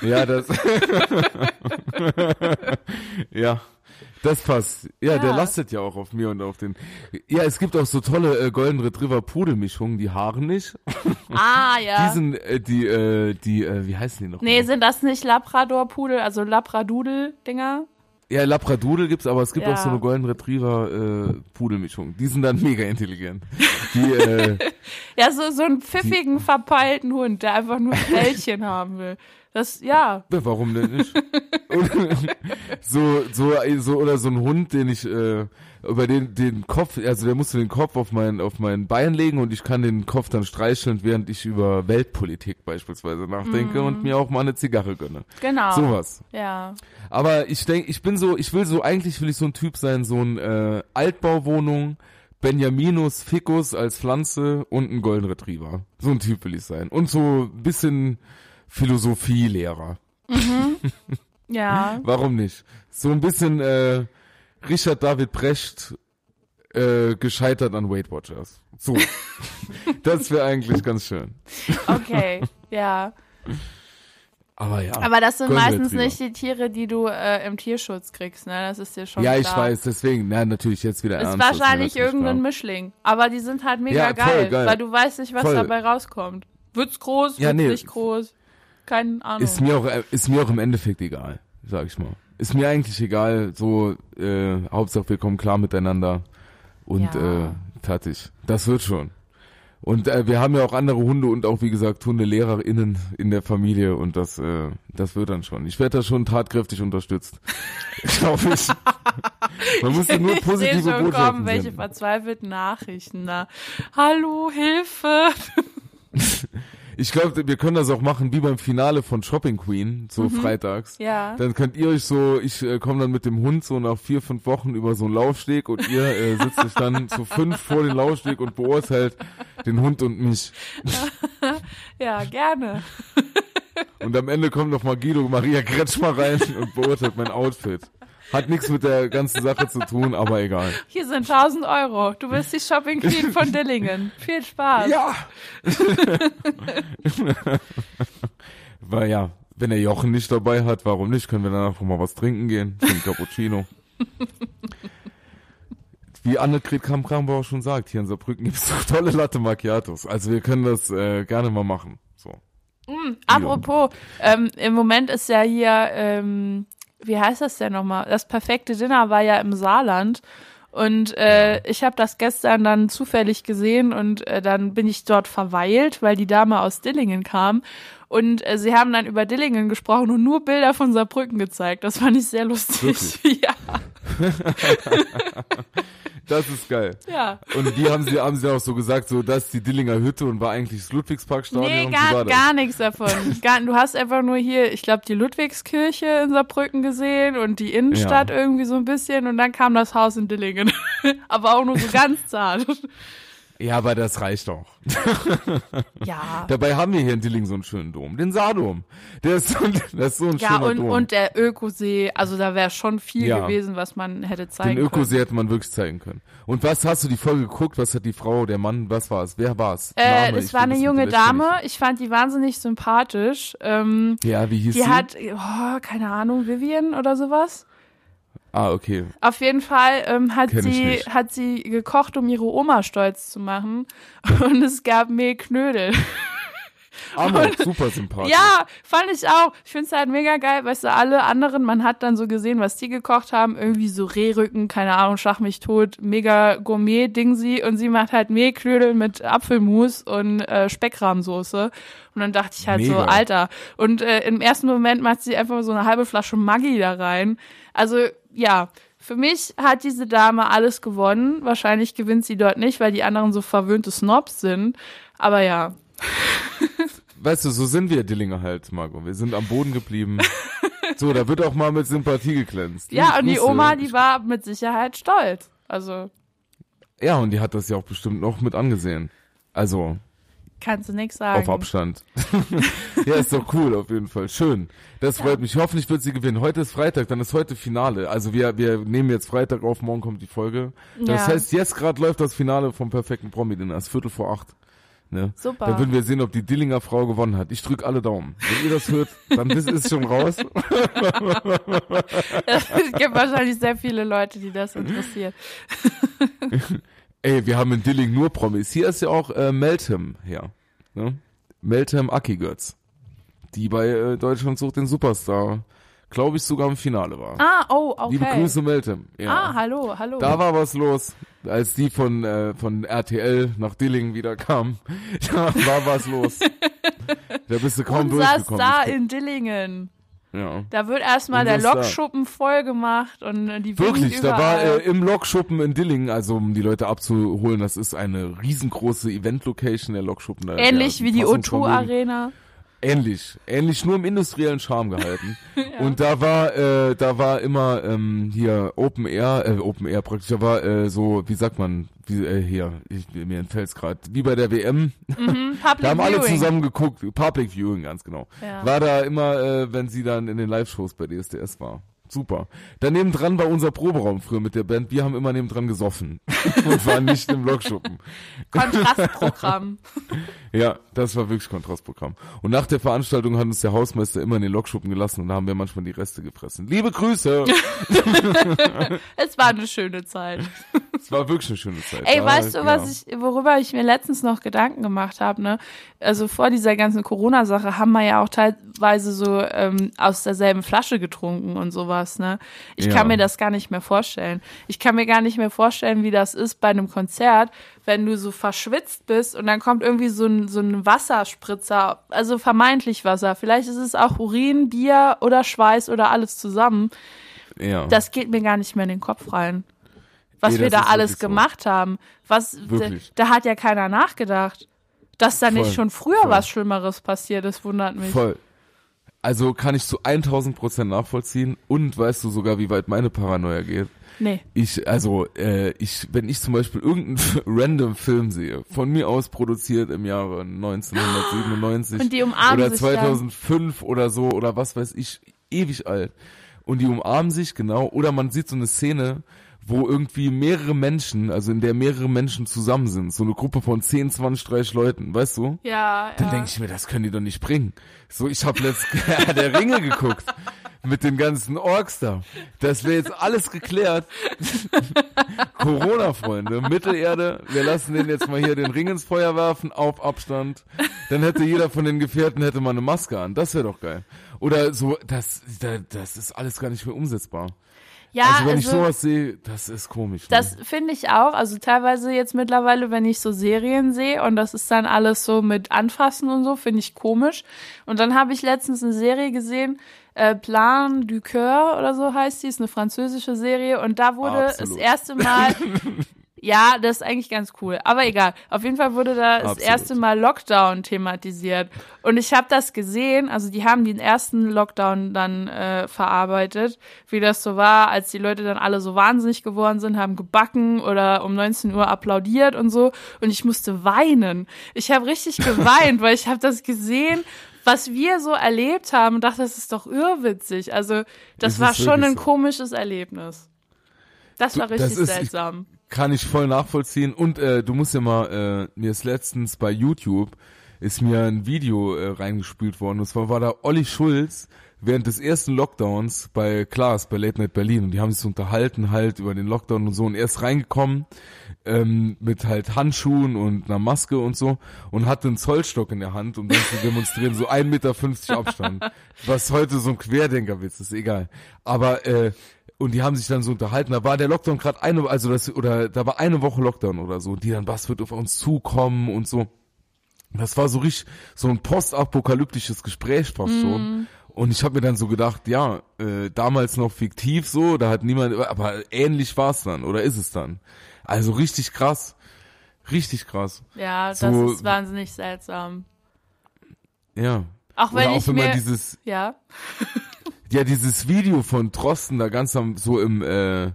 Ja, das. ja. Das passt. Ja, der Ja. lastet ja auch auf mir und auf den. Ja, es gibt auch so tolle äh, Golden Retriever Pudelmischungen, die haaren nicht. Ah, ja. Die sind, äh, die, äh, die, äh, wie heißen die noch? nee, mal? sind das nicht Labrador-Pudel, also Labradudel-Dinger? Ja, Labradudel gibt's, aber es gibt Ja. auch so eine Golden Retriever äh, Pudelmischung. Die sind dann mega intelligent. Die, äh, Ja, so, so einen pfiffigen, verpeilten Hund, der einfach nur ein Bällchen haben will. Das, ja. Ja, warum denn nicht? So, so, so, oder so ein Hund, den ich, äh, über den, den Kopf, also der musste den Kopf auf mein, auf mein Bein legen und ich kann den Kopf dann streicheln, während ich über Weltpolitik beispielsweise nachdenke und mir auch mal eine Zigarre gönne. Genau. Sowas. Ja. Aber ich denke, ich bin so, ich will so, eigentlich will ich so ein Typ sein, so ein, äh, Altbauwohnung, Benjaminus ficus als Pflanze und ein Golden Retriever. So ein Typ will ich sein. Und so ein bisschen Philosophielehrer. Ja. Warum nicht? So ein bisschen äh, Richard David Brecht äh, gescheitert an Weight Watchers. So. das wäre eigentlich ganz schön. Okay. Ja. Aber ja. Aber das sind meistens nicht die Tiere, die du äh, im Tierschutz kriegst, ne? Das ist dir schon Ja, ich klar. weiß, deswegen, na, natürlich jetzt wieder Ist ernst. das mir wahrscheinlich irgendein klar. Mischling. Aber die sind halt mega Ja, voll geil, geil. weil du weißt nicht, was Voll. dabei rauskommt. Wird's groß, Ja, wird's nee. nicht groß? Keine Ahnung. Ist mir auch, ist mir auch im Endeffekt egal, sag ich mal. Ist mir eigentlich egal, so, äh, Hauptsache wir kommen klar miteinander und Ja. äh, fertig. Das wird schon. Und äh, wir haben ja auch andere Hunde und auch, wie gesagt, HundelehrerInnen in der Familie und das, äh, das wird dann schon. Ich werde da schon tatkräftig unterstützt. Glaube ich. Man muss ja nur ich positive sehe schon Botschaften kommen, welche verzweifelten Nachrichten da. Hallo, Hilfe. Ich glaube, wir können das auch machen wie beim Finale von Shopping Queen, so freitags. Mhm. Ja. Dann könnt ihr euch so, ich äh, komme dann mit dem Hund so nach vier, fünf Wochen über so einen Laufsteg und ihr äh, sitzt euch dann zu fünf vor den Laufsteg und beurteilt den Hund und mich. Ja, gerne. Und am Ende kommt noch mal Guido Maria Kretschmer rein und beurteilt mein Outfit. Hat nichts mit der ganzen Sache zu tun, aber egal. Hier sind 1000 Euro. Du bist die Shopping Queen von Dillingen. Viel Spaß. Ja! Weil ja, wenn er Jochen nicht dabei hat, warum nicht? Können wir dann einfach mal was trinken gehen? Für einen Cappuccino. Wie Annegret Kamm-Krambauer schon sagt, hier in Saarbrücken gibt es doch tolle Latte Macchiatos. Also wir können das äh, gerne mal machen. So. Apropos, ähm, im Moment ist ja hier, ähm, wie heißt das denn nochmal? Das perfekte Dinner war ja im Saarland. Und äh, ich habe das gestern dann zufällig gesehen und äh, dann bin ich dort verweilt, weil die Dame aus Dillingen kam. Und äh, sie haben dann über Dillingen gesprochen und nur Bilder von Saarbrücken gezeigt. Das fand ich sehr lustig. Ja, Das ist geil. ja. Und die haben sie, haben sie auch so gesagt, so das ist die Dillinger Hütte und war eigentlich das Ludwigsparkstadion. Nee, und so war gar, gar nichts davon. Gar, du hast einfach nur hier, ich glaube, die Ludwigskirche in Saarbrücken gesehen und die Innenstadt Ja. irgendwie so ein bisschen und dann kam das Haus in Dillingen. Aber auch nur so ganz zart. Ja, aber das reicht doch. Ja. Dabei haben wir hier in Dillingen so einen schönen Dom, den Saardom. Der ist so, ein- das ist so ein Ja, schöner und, Dom. und der Ökosee, also da wäre schon viel Ja. gewesen, was man hätte Den zeigen Ökosee hätte man wirklich zeigen können. Und was hast du die Folge geguckt? Was hat die Frau, der Mann, was war es? Wer war es? können. Äh, das war eine junge Dame. Ich fand die wahnsinnig sympathisch. Ähm, Ja, wie hieß die sie? hat, oh, keine Ahnung, Vivian oder sowas. Ah, okay. Auf jeden Fall ähm, hat Kenn sie hat sie gekocht, um ihre Oma stolz zu machen. Und es gab Mehlknödel. Amok, super sympathisch. Ja, fand ich auch. Ich find's halt mega geil, weißt du, alle anderen, man hat dann so gesehen, was die gekocht haben, irgendwie so Rehrücken, keine Ahnung, schlag mich tot, mega Gourmet-Ding sie und sie macht halt Mehlknödel mit Apfelmus und äh, Speckrahmsoße. Und dann dachte ich halt so, Mega. Alter. Und äh, im ersten Moment macht sie einfach so eine halbe Flasche Maggi da rein. Also, ja. Für mich hat diese Dame alles gewonnen. Wahrscheinlich gewinnt sie dort nicht, weil die anderen so verwöhnte Snobs sind. Aber ja. Weißt du, so sind wir Dillinger halt, Margot. Wir sind am Boden geblieben. so, da wird auch mal mit Sympathie geglänzt. Ja, und die. Oma, die war mit Sicherheit stolz. Also, Ja, und die hat das ja auch bestimmt noch mit angesehen. Also, kannst du nix sagen. auf Abstand. ja, ist doch cool, auf jeden Fall. Schön. Das freut mich. Hoffentlich wird sie gewinnen. Heute ist Freitag, dann ist heute Finale. Also wir, wir nehmen jetzt Freitag auf, morgen kommt die Folge. Das Ja. heißt, jetzt gerade läuft das Finale vom perfekten Promi-Dinner. Es ist Viertel vor acht. Ne? Super. Dann würden wir sehen, ob die Dillinger Frau gewonnen hat. Ich drück alle Daumen. Wenn ihr das hört, dann ist es schon raus. es gibt wahrscheinlich sehr viele Leute, die das interessiert. Ey, wir haben in Dilling nur Promis. Hier ist ja auch äh, Meltem her. Ne? Meltem Akigötz. Die bei äh, Deutschland sucht den Superstar, glaube ich, sogar im Finale war. Ah, oh, okay. Liebe Grüße, Meltem. Ja. Ah, hallo, hallo. Da war was los, als die von, äh, von RTL nach Dillingen wieder kam. Da war was los. da bist du kaum Unser durchgekommen. Star Ich- in Dillingen. Ja. Da wird erstmal der. Lokschuppen voll gemacht und äh, die Wirklich, da war äh, im Lokschuppen in Dillingen, also um die Leute abzuholen, das ist eine riesengroße Event-Location, der Lokschuppen. Da, Ähnlich wie die Fassungsvermögen- O2-Arena. Ähnlich, ähnlich, nur im industriellen Charme gehalten. Und da war, äh, da war immer ähm, hier Open Air, äh, Open Air praktisch, da war äh, so, wie sagt man, wie, äh, hier, ich, mir entfällt's gerade, wie bei der WM, Hm, Public da haben alle Viewing. zusammen geguckt, Public Viewing, ganz genau. Ja. War da immer, äh, wenn sie dann in den Live-Shows bei DSDS war. Super. Daneben dran war unser Proberaum früher mit der Band. Wir haben immer neben dran gesoffen und waren nicht im Lokschuppen. Kontrastprogramm. Ja, das war wirklich Kontrastprogramm. Und nach der Veranstaltung hat uns der Hausmeister immer in den Lokschuppen gelassen und da haben wir manchmal die Reste gefressen. Liebe Grüße! es war eine schöne Zeit. Es war wirklich eine schöne Zeit. Ey, Ja, weißt du, ja. was ich, worüber ich mir letztens noch Gedanken gemacht habe, ne? Also vor dieser ganzen Corona-Sache haben wir ja auch teilweise so ähm, aus derselben Flasche getrunken und sowas, ne? Ich Ja. kann mir das gar nicht mehr vorstellen. Ich kann mir gar nicht mehr vorstellen, wie das ist bei einem Konzert, wenn du so verschwitzt bist und dann kommt irgendwie so ein, so ein Wasserspritzer, also vermeintlich Wasser. Vielleicht ist es auch Urin, Bier oder Schweiß oder alles zusammen. Ja. Das geht mir gar nicht mehr in den Kopf rein. Was Nee, wir da alles wirklich so. gemacht haben. Was. Da, da hat ja keiner nachgedacht. Dass da nicht Voll, schon früher voll. was Schlimmeres passiert ist, wundert mich. Voll. Also kann ich zu 1000 Prozent nachvollziehen und weißt du sogar, wie weit meine Paranoia geht. Nee. Ich, also, äh, ich, wenn ich zum Beispiel irgendeinen random Film sehe, von mir aus produziert im Jahre 1997 Und die umarmen oder sich 2005 oder so oder was weiß ich, ewig alt. Und die umarmen sich, genau. Oder man sieht so eine Szene, wo irgendwie mehrere Menschen, also in der mehrere Menschen zusammen sind, so eine Gruppe von 10, 20, 30 Leuten, weißt du? Ja, Dann ja. denke ich mir, das können die doch nicht bringen. So, ich habe letztens der Ringe geguckt mit den ganzen Orks da. Das wäre jetzt alles geklärt. Corona-Freunde, Mittelerde, wir lassen den jetzt mal hier den Ring ins Feuer werfen, auf Abstand. Dann hätte jeder von den Gefährten hätte mal eine Maske an. Das wäre doch geil. Oder so, das, da- das ist alles gar nicht mehr umsetzbar. Ja, also wenn ich also- sowas sehe, das ist komisch. ne? Das finde ich auch. Also teilweise jetzt mittlerweile, wenn ich so Serien sehe und das ist dann alles so mit Anfassen und so, finde ich komisch. Und dann habe ich letztens eine Serie gesehen, äh, Plan du Coeur oder so heißt die, ist eine französische Serie und da wurde Absolut. das erste Mal Ja, das ist eigentlich ganz cool. Aber egal. Auf jeden Fall wurde da das Absolut. erste Mal Lockdown thematisiert. Und ich habe das gesehen, also die haben den ersten Lockdown dann äh, verarbeitet, wie das so war, als die Leute dann alle so wahnsinnig geworden sind, haben gebacken oder um 19 Uhr applaudiert und so. Und ich musste weinen. Ich habe richtig geweint, weil ich habe das gesehen, was wir so erlebt haben und dachte, das ist doch irrwitzig. Also das Es war ist schon ein komisches Erlebnis. Das war das richtig ist- ich- seltsam. Kann ich voll nachvollziehen. Und äh, du musst ja mal, äh, mir ist letztens bei YouTube, ist mir ein Video äh, reingespült worden. Und zwar war da Olli Schulz während des ersten Lockdowns bei Klaas, bei Late Night Berlin. Und die haben sich so unterhalten halt über den Lockdown und so. Und er ist reingekommen ähm, mit halt Handschuhen und einer Maske und so und hatte einen Zollstock in der Hand, um dann zu demonstrieren, so 1,50 Meter Abstand. Was heute so ein Querdenkerwitz ist, egal. Aber äh, und die haben sich dann so unterhalten. Da war der Lockdown gerade eine, also das oder da war eine Woche Lockdown oder so. Die dann, was wird auf uns zukommen und so. Das war so richtig so ein postapokalyptisches Gespräch fast schon. Und ich habe mir dann so gedacht, ja, äh, damals noch fiktiv so, da hat niemand, aber ähnlich war es dann oder ist es dann. Also richtig krass, richtig krass. Ja, das So- ist wahnsinnig seltsam. Ja. Auch wenn auch ich wenn man mir, dieses, ja, ja dieses Video von Drosten da ganz am so im äh,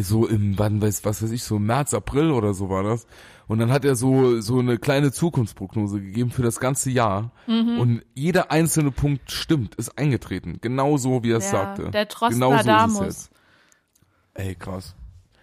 so im wann weiß was weiß ich so März April oder so war das. Und dann hat er so so eine kleine Zukunftsprognose gegeben für das ganze Jahr. Mhm. und jeder einzelne Punkt stimmt ist eingetreten. Genauso wie er es ja sagte. der genau so ist es jetzt. Ey krass.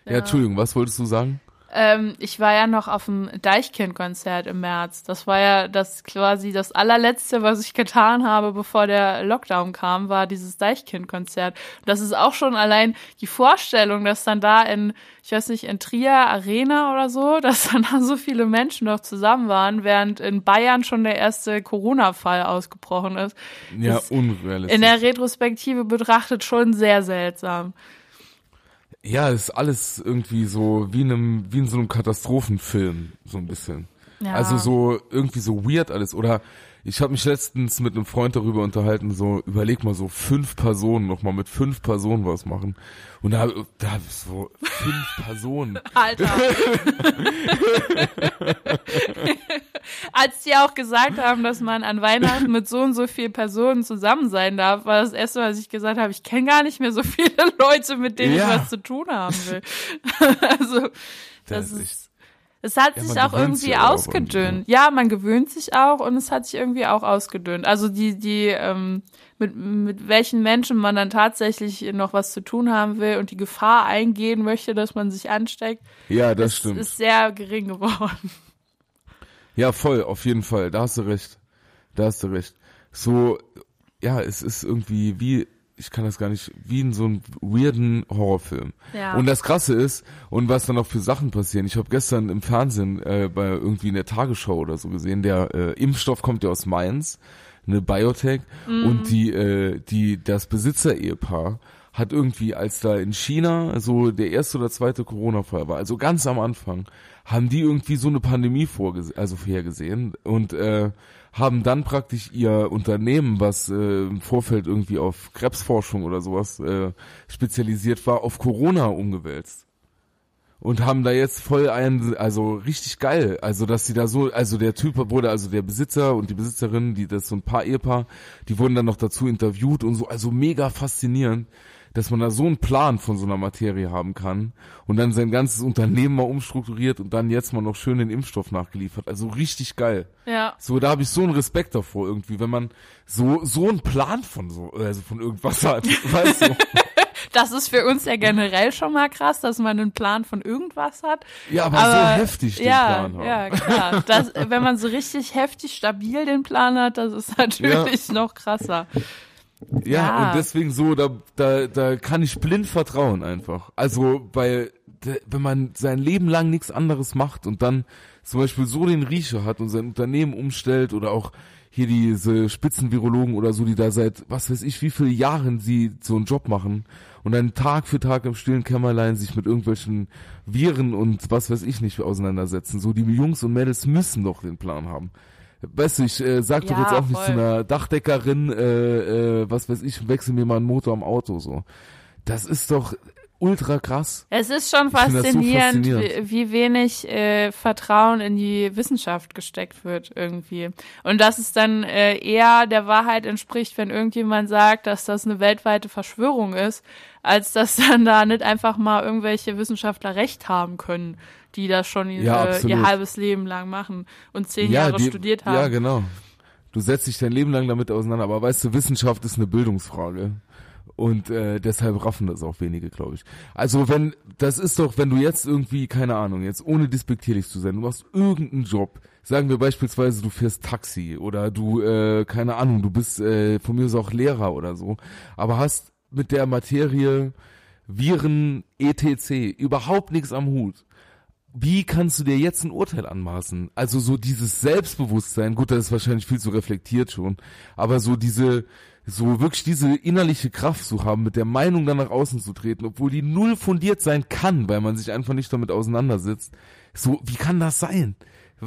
Ja. Entschuldigung was wolltest du sagen Ähm, ich war ja noch auf dem Deichkind-Konzert im März. Das war ja das quasi das allerletzte, was ich getan habe, bevor der Lockdown kam, war dieses Deichkind-Konzert. Das ist auch schon allein die Vorstellung, dass dann da in, ich weiß nicht, in Trier Arena oder so, dass dann da so viele Menschen noch zusammen waren, während in Bayern schon der erste Corona-Fall ausgebrochen ist. ja Das- unrealistisch In der Retrospektive betrachtet schon sehr seltsam. Ja ist alles irgendwie so wie in einem wie in so einem Katastrophenfilm so ein bisschen Ja. Also so irgendwie so weird alles. Oder ich habe mich letztens mit einem Freund darüber unterhalten, so überleg mal so fünf Personen noch mal mit fünf Personen was machen. Und da, da so fünf Personen. Alter. Als die auch gesagt haben, dass man an Weihnachten mit so und so vielen Personen zusammen sein darf, war das erste, was ich gesagt habe, ich kenne gar nicht mehr so viele Leute, mit denen Ja. ich was zu tun haben will. also, das, Das ist ist, es hat Ja, sich auch irgendwie aber auch ausgedünnt. Ja, man gewöhnt sich auch und es hat sich irgendwie auch ausgedünnt. Also die, die, ähm, mit, mit welchen Menschen man dann tatsächlich noch was zu tun haben will und die Gefahr eingehen möchte, dass man sich ansteckt, Ja, das es stimmt. ist sehr gering geworden. Ja, voll, auf jeden Fall. Da hast du recht. Da hast du recht. So, ja, es ist irgendwie wie, ich kann das gar nicht, wie in so einem weirden Horrorfilm. Ja. Und das Krasse ist, und was dann auch für Sachen passieren. Ich habe gestern im Fernsehen äh, bei irgendwie in der Tagesschau oder so gesehen, der äh, Impfstoff kommt ja aus Mainz, eine Biotech, und die, äh, die, das Besitzer-Ehepaar hat irgendwie, als da in China so der erste oder zweite Corona-Fall war, also ganz am Anfang, haben die irgendwie so eine Pandemie vorgese also vorhergesehen und äh, haben dann praktisch ihr Unternehmen, was äh, im Vorfeld irgendwie auf Krebsforschung oder sowas äh, spezialisiert war, auf Corona umgewälzt. und haben da jetzt voll einen, also richtig geil, also dass sie da so, also der Typ wurde, also der Besitzer und die Besitzerin, die das so ein paar Ehepaar, die wurden dann noch dazu interviewt und so, also mega faszinierend, dass man da so einen Plan von so einer Materie haben kann und dann sein ganzes Unternehmen mal umstrukturiert und dann jetzt mal noch schön den Impfstoff nachgeliefert, also richtig geil. Ja. So, da habe ich so einen Respekt davor irgendwie, wenn man so so einen Plan von so, also von irgendwas hat, weißt du? Das ist für uns ja generell schon mal krass, dass man einen Plan von irgendwas hat. Ja, aber, so heftig den ja, Plan haben. Ja, klar. Das, wenn man so richtig heftig stabil den Plan hat, das ist natürlich noch krasser. Ja, Ja. und deswegen so, da, da, da kann ich blind vertrauen einfach. Also, weil, wenn man sein Leben lang nichts anderes macht und dann zum Beispiel so den Riecher hat und sein Unternehmen umstellt oder auch hier diese Spitzenvirologen oder so, die da seit, was weiß ich, wie viele Jahren sie so einen Job machen und dann Tag für Tag im stillen Kämmerlein sich mit irgendwelchen Viren und was weiß ich nicht auseinandersetzen. So, die Jungs und Mädels müssen doch den Plan haben. Weißt du, ich äh, sag doch Ja, jetzt auch nicht voll. zu einer Dachdeckerin, äh, äh, was weiß ich, wechsel mir mal einen Motor am Auto so. Das ist doch ultra krass. Es ist schon das so faszinierend, faszinierend. wie, wie wenig äh, Vertrauen in die Wissenschaft gesteckt wird irgendwie. Und dass es dann äh, eher der Wahrheit entspricht, wenn irgendjemand sagt, dass das eine weltweite Verschwörung ist, als dass dann da nicht einfach mal irgendwelche Wissenschaftler recht haben können, die das schon Ja, äh, ihr halbes Leben lang machen und zehn Jahre die, studiert haben. Ja, genau. Du setzt dich dein Leben lang damit auseinander, aber weißt du, Wissenschaft ist eine Bildungsfrage. Und äh, deshalb raffen das auch wenige, glaube ich. Also wenn, das ist doch, wenn du jetzt irgendwie, keine Ahnung, jetzt ohne despektierlich zu sein, du machst irgendeinen Job, sagen wir beispielsweise, du fährst Taxi oder du, äh, keine Ahnung, du bist äh, von mir aus auch Lehrer oder so, aber hast mit der Materie Viren, etc. überhaupt nichts am Hut wie kannst du dir jetzt ein Urteil anmaßen? Also so dieses Selbstbewusstsein, gut, das ist wahrscheinlich viel zu reflektiert schon, aber so diese, so wirklich diese innerliche Kraft zu haben, mit der Meinung dann nach außen zu treten, obwohl die null fundiert sein kann, weil man sich einfach nicht damit auseinandersetzt. So, wie kann das sein?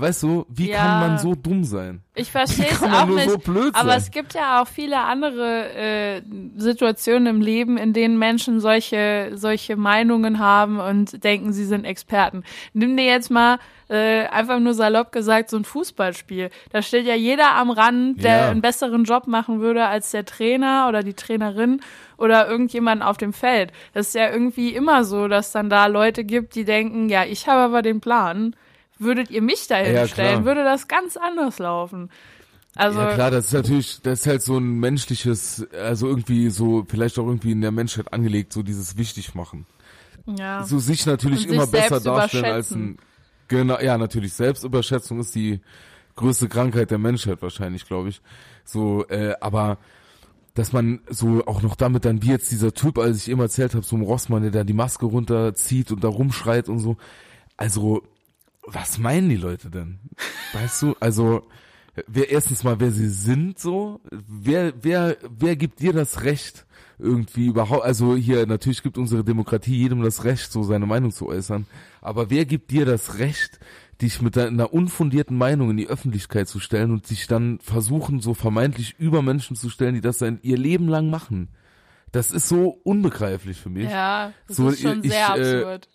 Weißt du, wie Ja. kann man so dumm sein? Ich verstehe es auch nicht. so aber sein? es gibt ja auch viele andere äh, Situationen im Leben, in denen Menschen solche solche Meinungen haben und denken, sie sind Experten. Nimm dir jetzt mal äh, einfach nur salopp gesagt so ein Fußballspiel. Da steht ja jeder am Rand, der Ja. einen besseren Job machen würde als der Trainer oder die Trainerin oder irgendjemand auf dem Feld. Das ist ja irgendwie immer so, dass dann da Leute gibt, die denken, ja, ich habe aber den Plan. Würdet ihr mich dahin Ja, stellen, würde das ganz anders laufen. Also ja klar, das ist natürlich, das ist halt so ein menschliches, also irgendwie so, vielleicht auch irgendwie in der Menschheit angelegt, so dieses Wichtigmachen. ja. so sich natürlich Und immer sich besser darstellen als ein genau ja natürlich Selbstüberschätzung ist die größte Krankheit der Menschheit wahrscheinlich glaube ich so äh, aber dass man so auch noch damit dann wie jetzt dieser Typ als ich eben erzählt habe so ein Rossmann der da die Maske runterzieht und da rumschreit und so also was meinen die Leute denn? Weißt du also wer erstens mal wer sie sind so wer wer wer gibt dir das Recht irgendwie überhaupt also hier natürlich gibt unsere Demokratie jedem das Recht so seine Meinung zu äußern aber wer gibt dir das Recht dich mit einer unfundierten Meinung in die Öffentlichkeit zu stellen und sich dann versuchen so vermeintlich über Menschen zu stellen die das sein ihr Leben lang machen? Das ist so unbegreiflich für mich. Ja, das So, ist schon ich, sehr äh, absurd.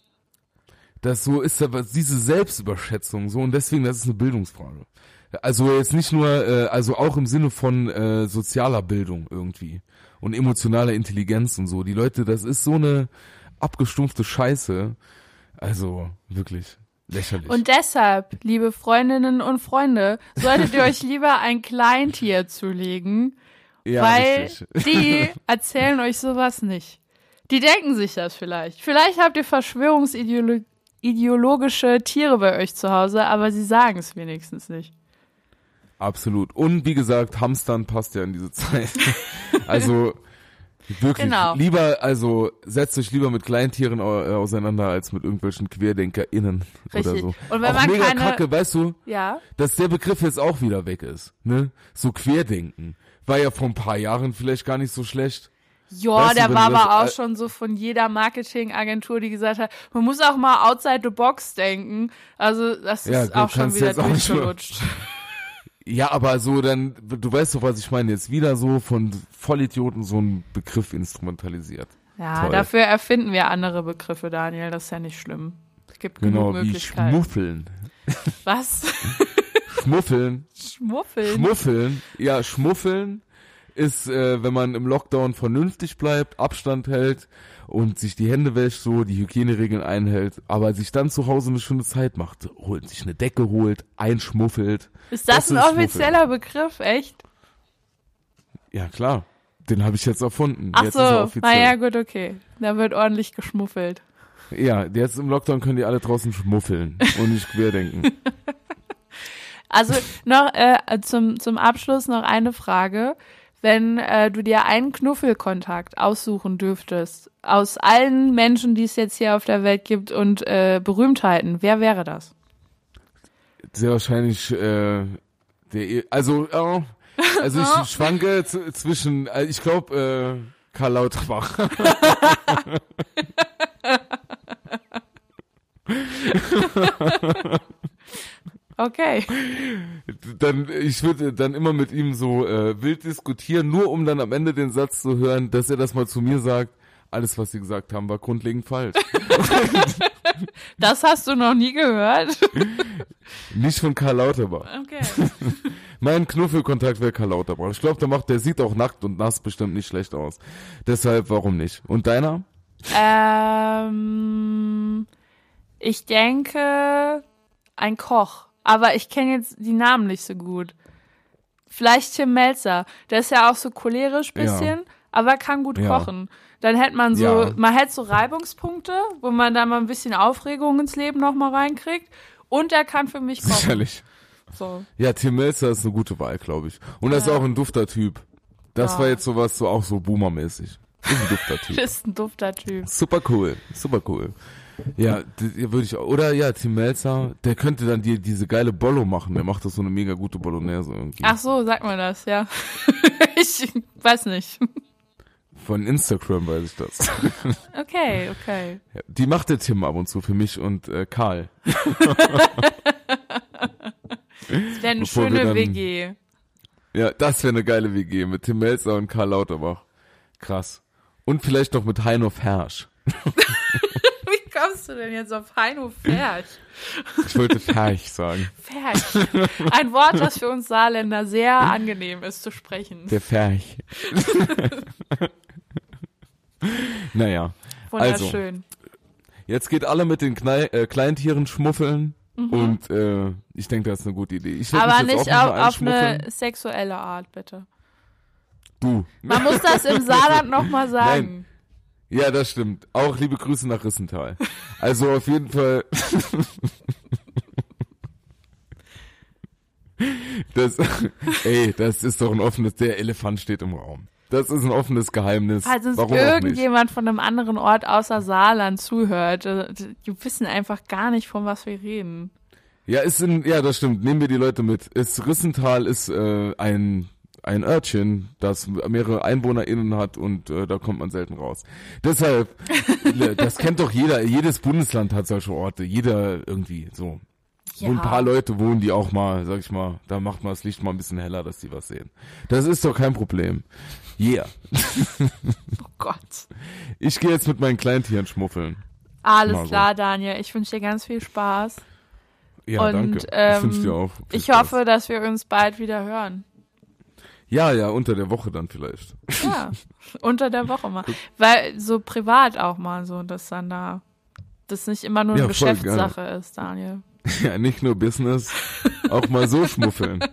Das so ist aber diese Selbstüberschätzung so und deswegen das ist eine Bildungsfrage. Also jetzt nicht nur, äh, also auch im Sinne von äh, sozialer Bildung irgendwie und emotionaler Intelligenz und so. Die Leute, das ist so eine abgestumpfte Scheiße. Also wirklich lächerlich. Und deshalb, liebe Freundinnen und Freunde, solltet ihr euch lieber ein Kleintier zulegen, ja, weil richtig. die erzählen euch sowas nicht. Die denken sich das vielleicht. Vielleicht habt ihr verschwörungsideologische Tiere bei euch zu Hause, aber sie sagen es wenigstens nicht. Absolut. Und wie gesagt, Hamstern passt ja in diese Zeit. also wirklich Genau. lieber, also setzt euch lieber mit Kleintieren äh, auseinander als mit irgendwelchen QuerdenkerInnen oder Richtig. so. Und wenn auch man mega keine- kacke, weißt du, Ja? dass der Begriff jetzt auch wieder weg ist, ne? So Querdenken. War ja vor ein paar Jahren vielleicht gar nicht so schlecht. Ja, Weißt der war du das- aber auch äh, schon so von jeder Marketingagentur, die gesagt hat, man muss auch mal outside the box denken. Also das Ja, ist auch schon wieder durchgelutscht. Ja, aber so dann, du weißt doch, was ich meine, jetzt wieder so von Vollidioten so ein Begriff instrumentalisiert. Ja, Toll. dafür erfinden wir andere Begriffe, Daniel. Das ist ja nicht schlimm. Gibt Genau, genug wie Möglichkeiten. Schmuffeln. Was? Schmuffeln. Schmuffeln? Schmuffeln. Ja, Schmuffeln ist, äh, wenn man im Lockdown vernünftig bleibt, Abstand hält und sich die Hände wäscht, so die Hygieneregeln einhält, aber sich dann zu Hause eine schöne Zeit macht, holt sich eine Decke holt, einschmuffelt. ist das, das ein offizieller Begriff, echt? Ja, klar. Den habe ich jetzt erfunden. Ach jetzt so, offiziell. na ja, gut, okay. Da wird ordentlich geschmuffelt. Ja, jetzt im Lockdown können die alle draußen schmuffeln und nicht querdenken. Also noch äh, zum, zum Abschluss noch eine Frage. Wenn äh, du dir einen Knuffelkontakt aussuchen dürftest, aus allen Menschen, die es jetzt hier auf der Welt gibt und äh, Berühmtheiten, wer wäre das? Sehr wahrscheinlich, äh, der, E- also, äh, also ich schwanke zwischen, äh, ich glaube, äh, Karl Lauterbach. Okay. dann, ich würde dann immer mit ihm so äh, wild diskutieren, nur um dann am Ende den Satz zu hören, dass er das mal zu mir sagt. Alles, was sie gesagt haben, war grundlegend falsch. Das hast du noch nie gehört? Nicht von Karl Lauterbach. Okay. Mein Knuffelkontakt wäre Karl Lauterbach. Ich glaube, der macht, der sieht auch nackt und nass bestimmt nicht schlecht aus. Deshalb, warum nicht? Und deiner? ähm, ich denke, ein Koch. Aber ich kenne jetzt die Namen nicht so gut. Vielleicht Tim Melzer. Der ist ja auch so cholerisch bisschen, aber kann gut Ja. kochen. Dann hätte man so, Ja. man hätte so Reibungspunkte, wo man da mal ein bisschen Aufregung ins Leben noch mal reinkriegt. Und er kann für mich kochen. Sicherlich. So. Ja, Tim Melzer ist eine gute Wahl, glaube ich. Und er ist Ja. auch ein dufter Typ. Das Ja. war jetzt sowas, so auch so Boomer-mäßig. Ist ein dufter Typ. Ist ein dufter Typ. Super cool, super cool. Ja, würde ich auch. Oder ja, Tim Melzer, der könnte dann dir diese geile Bollo machen. Der macht das so eine mega gute Bolognese irgendwie. Ach so, sag mal das, ja. ich weiß nicht. Von Instagram weiß ich das. Okay, okay. Die macht der Tim ab und zu für mich und äh, Karl. Das wäre eine Bevor schöne dann- WG. Ja, das wäre eine geile WG mit Tim Melzer und Karl Lauterbach. Krass. Und vielleicht noch mit Heino Fersch. Kommst du denn jetzt auf Heino Ferch? Ich wollte Ferch sagen. Ferch. Ein Wort, das für uns Saarländer sehr angenehm ist zu sprechen. Der Ferch. naja, Wunderschön. jetzt geht alle mit den Knei äh, Kleintieren schmuffeln. Mhm. Und äh, ich denke, das ist eine gute Idee. Aber nicht auf, auf eine sexuelle Art, bitte. Du. Man muss das im Saarland nochmal sagen. Ja, das stimmt. Auch liebe Grüße nach Rissental. Also auf jeden Fall. Das, ey, das ist doch ein offenes, der Elefant steht im Raum. Das ist ein offenes Geheimnis. Falls uns Warum irgendjemand von einem anderen Ort außer Saarland zuhört, äh, die wissen einfach gar nicht, von was wir reden. Ja, ist in, ja, das stimmt. Nehmen wir die Leute mit. Ist, Rissental ist äh, ein ein Örtchen, das mehrere EinwohnerInnen hat und äh, da kommt man selten raus. Deshalb, das kennt doch jeder. Jedes Bundesland hat solche Orte. Jeder irgendwie so. Wo ein paar Leute wohnen, die auch mal, sag ich mal, da macht man das Licht mal ein bisschen heller, dass die was sehen. Das ist doch kein Problem. Yeah. Oh Gott. Ich gehe jetzt mit meinen Kleintieren schmuffeln. Alles Mal so. klar, Daniel. Ich wünsche dir ganz viel Spaß. Ja, Und, danke. ähm, ich wünsche dir auch. viel Ich hoffe, dass wir uns bald wieder hören. Ja, ja, unter der Woche dann vielleicht. Ja, unter der Woche mal. Weil so privat auch mal so, dass dann da das nicht immer nur eine Ja, Geschäftssache ist, Daniel. Ja, nicht nur Business, auch mal so schmuffeln.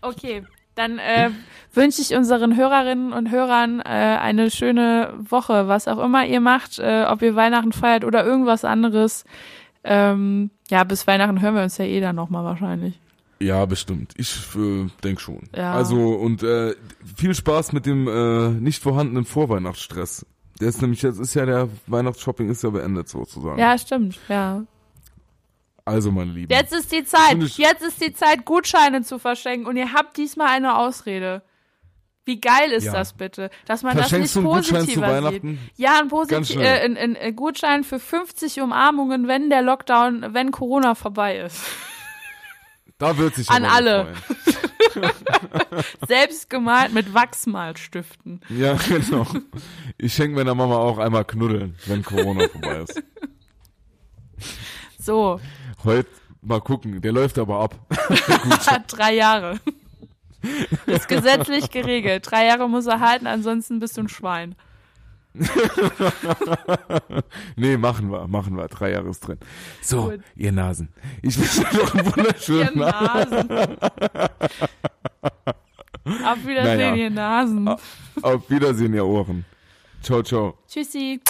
Okay, dann äh, wünsche ich unseren Hörerinnen und Hörern äh, eine schöne Woche, was auch immer ihr macht, äh, ob ihr Weihnachten feiert oder irgendwas anderes. Ähm, ja, bis Weihnachten hören wir uns ja eh dann nochmal wahrscheinlich. Ja, bestimmt. Ich äh, denk schon. Ja. Also und äh, viel Spaß mit dem äh, nicht vorhandenen Vorweihnachtsstress. Der ist nämlich jetzt ist ja der Weihnachtsshopping ist ja beendet sozusagen. Ja, stimmt, ja. Also meine Lieben. Jetzt ist die Zeit. Jetzt ist die Zeit, Gutscheine zu verschenken. Und ihr habt diesmal eine Ausrede. Wie geil ist Ja. das bitte? Dass man das nicht einen Gutschein positiver zu sieht. Weihnachten? Ja, ein, posit äh, ein, ein, ein Gutschein für 50 Umarmungen, wenn der Lockdown, wenn Corona vorbei ist. Da wird sich An alle. Selbst gemalt mit Wachsmalstiften. Ja, genau. Ich schenke meiner Mama auch einmal Knuddeln, wenn Corona vorbei ist. So, Heute mal gucken, der läuft aber ab. drei Jahre. Ist gesetzlich geregelt. Drei Jahre muss er halten, ansonsten bist du ein Schwein. Nee, machen wir, machen wir. Drei Jahre ist drin. So, Gut. ihr Nasen. Ich wünsche euch noch einen Ihr wunderschönen Abend. Nasen. Auf Wiedersehen, Naja. ihr Nasen. Auf Wiedersehen, ihr Ohren. Ciao, ciao. Tschüssi.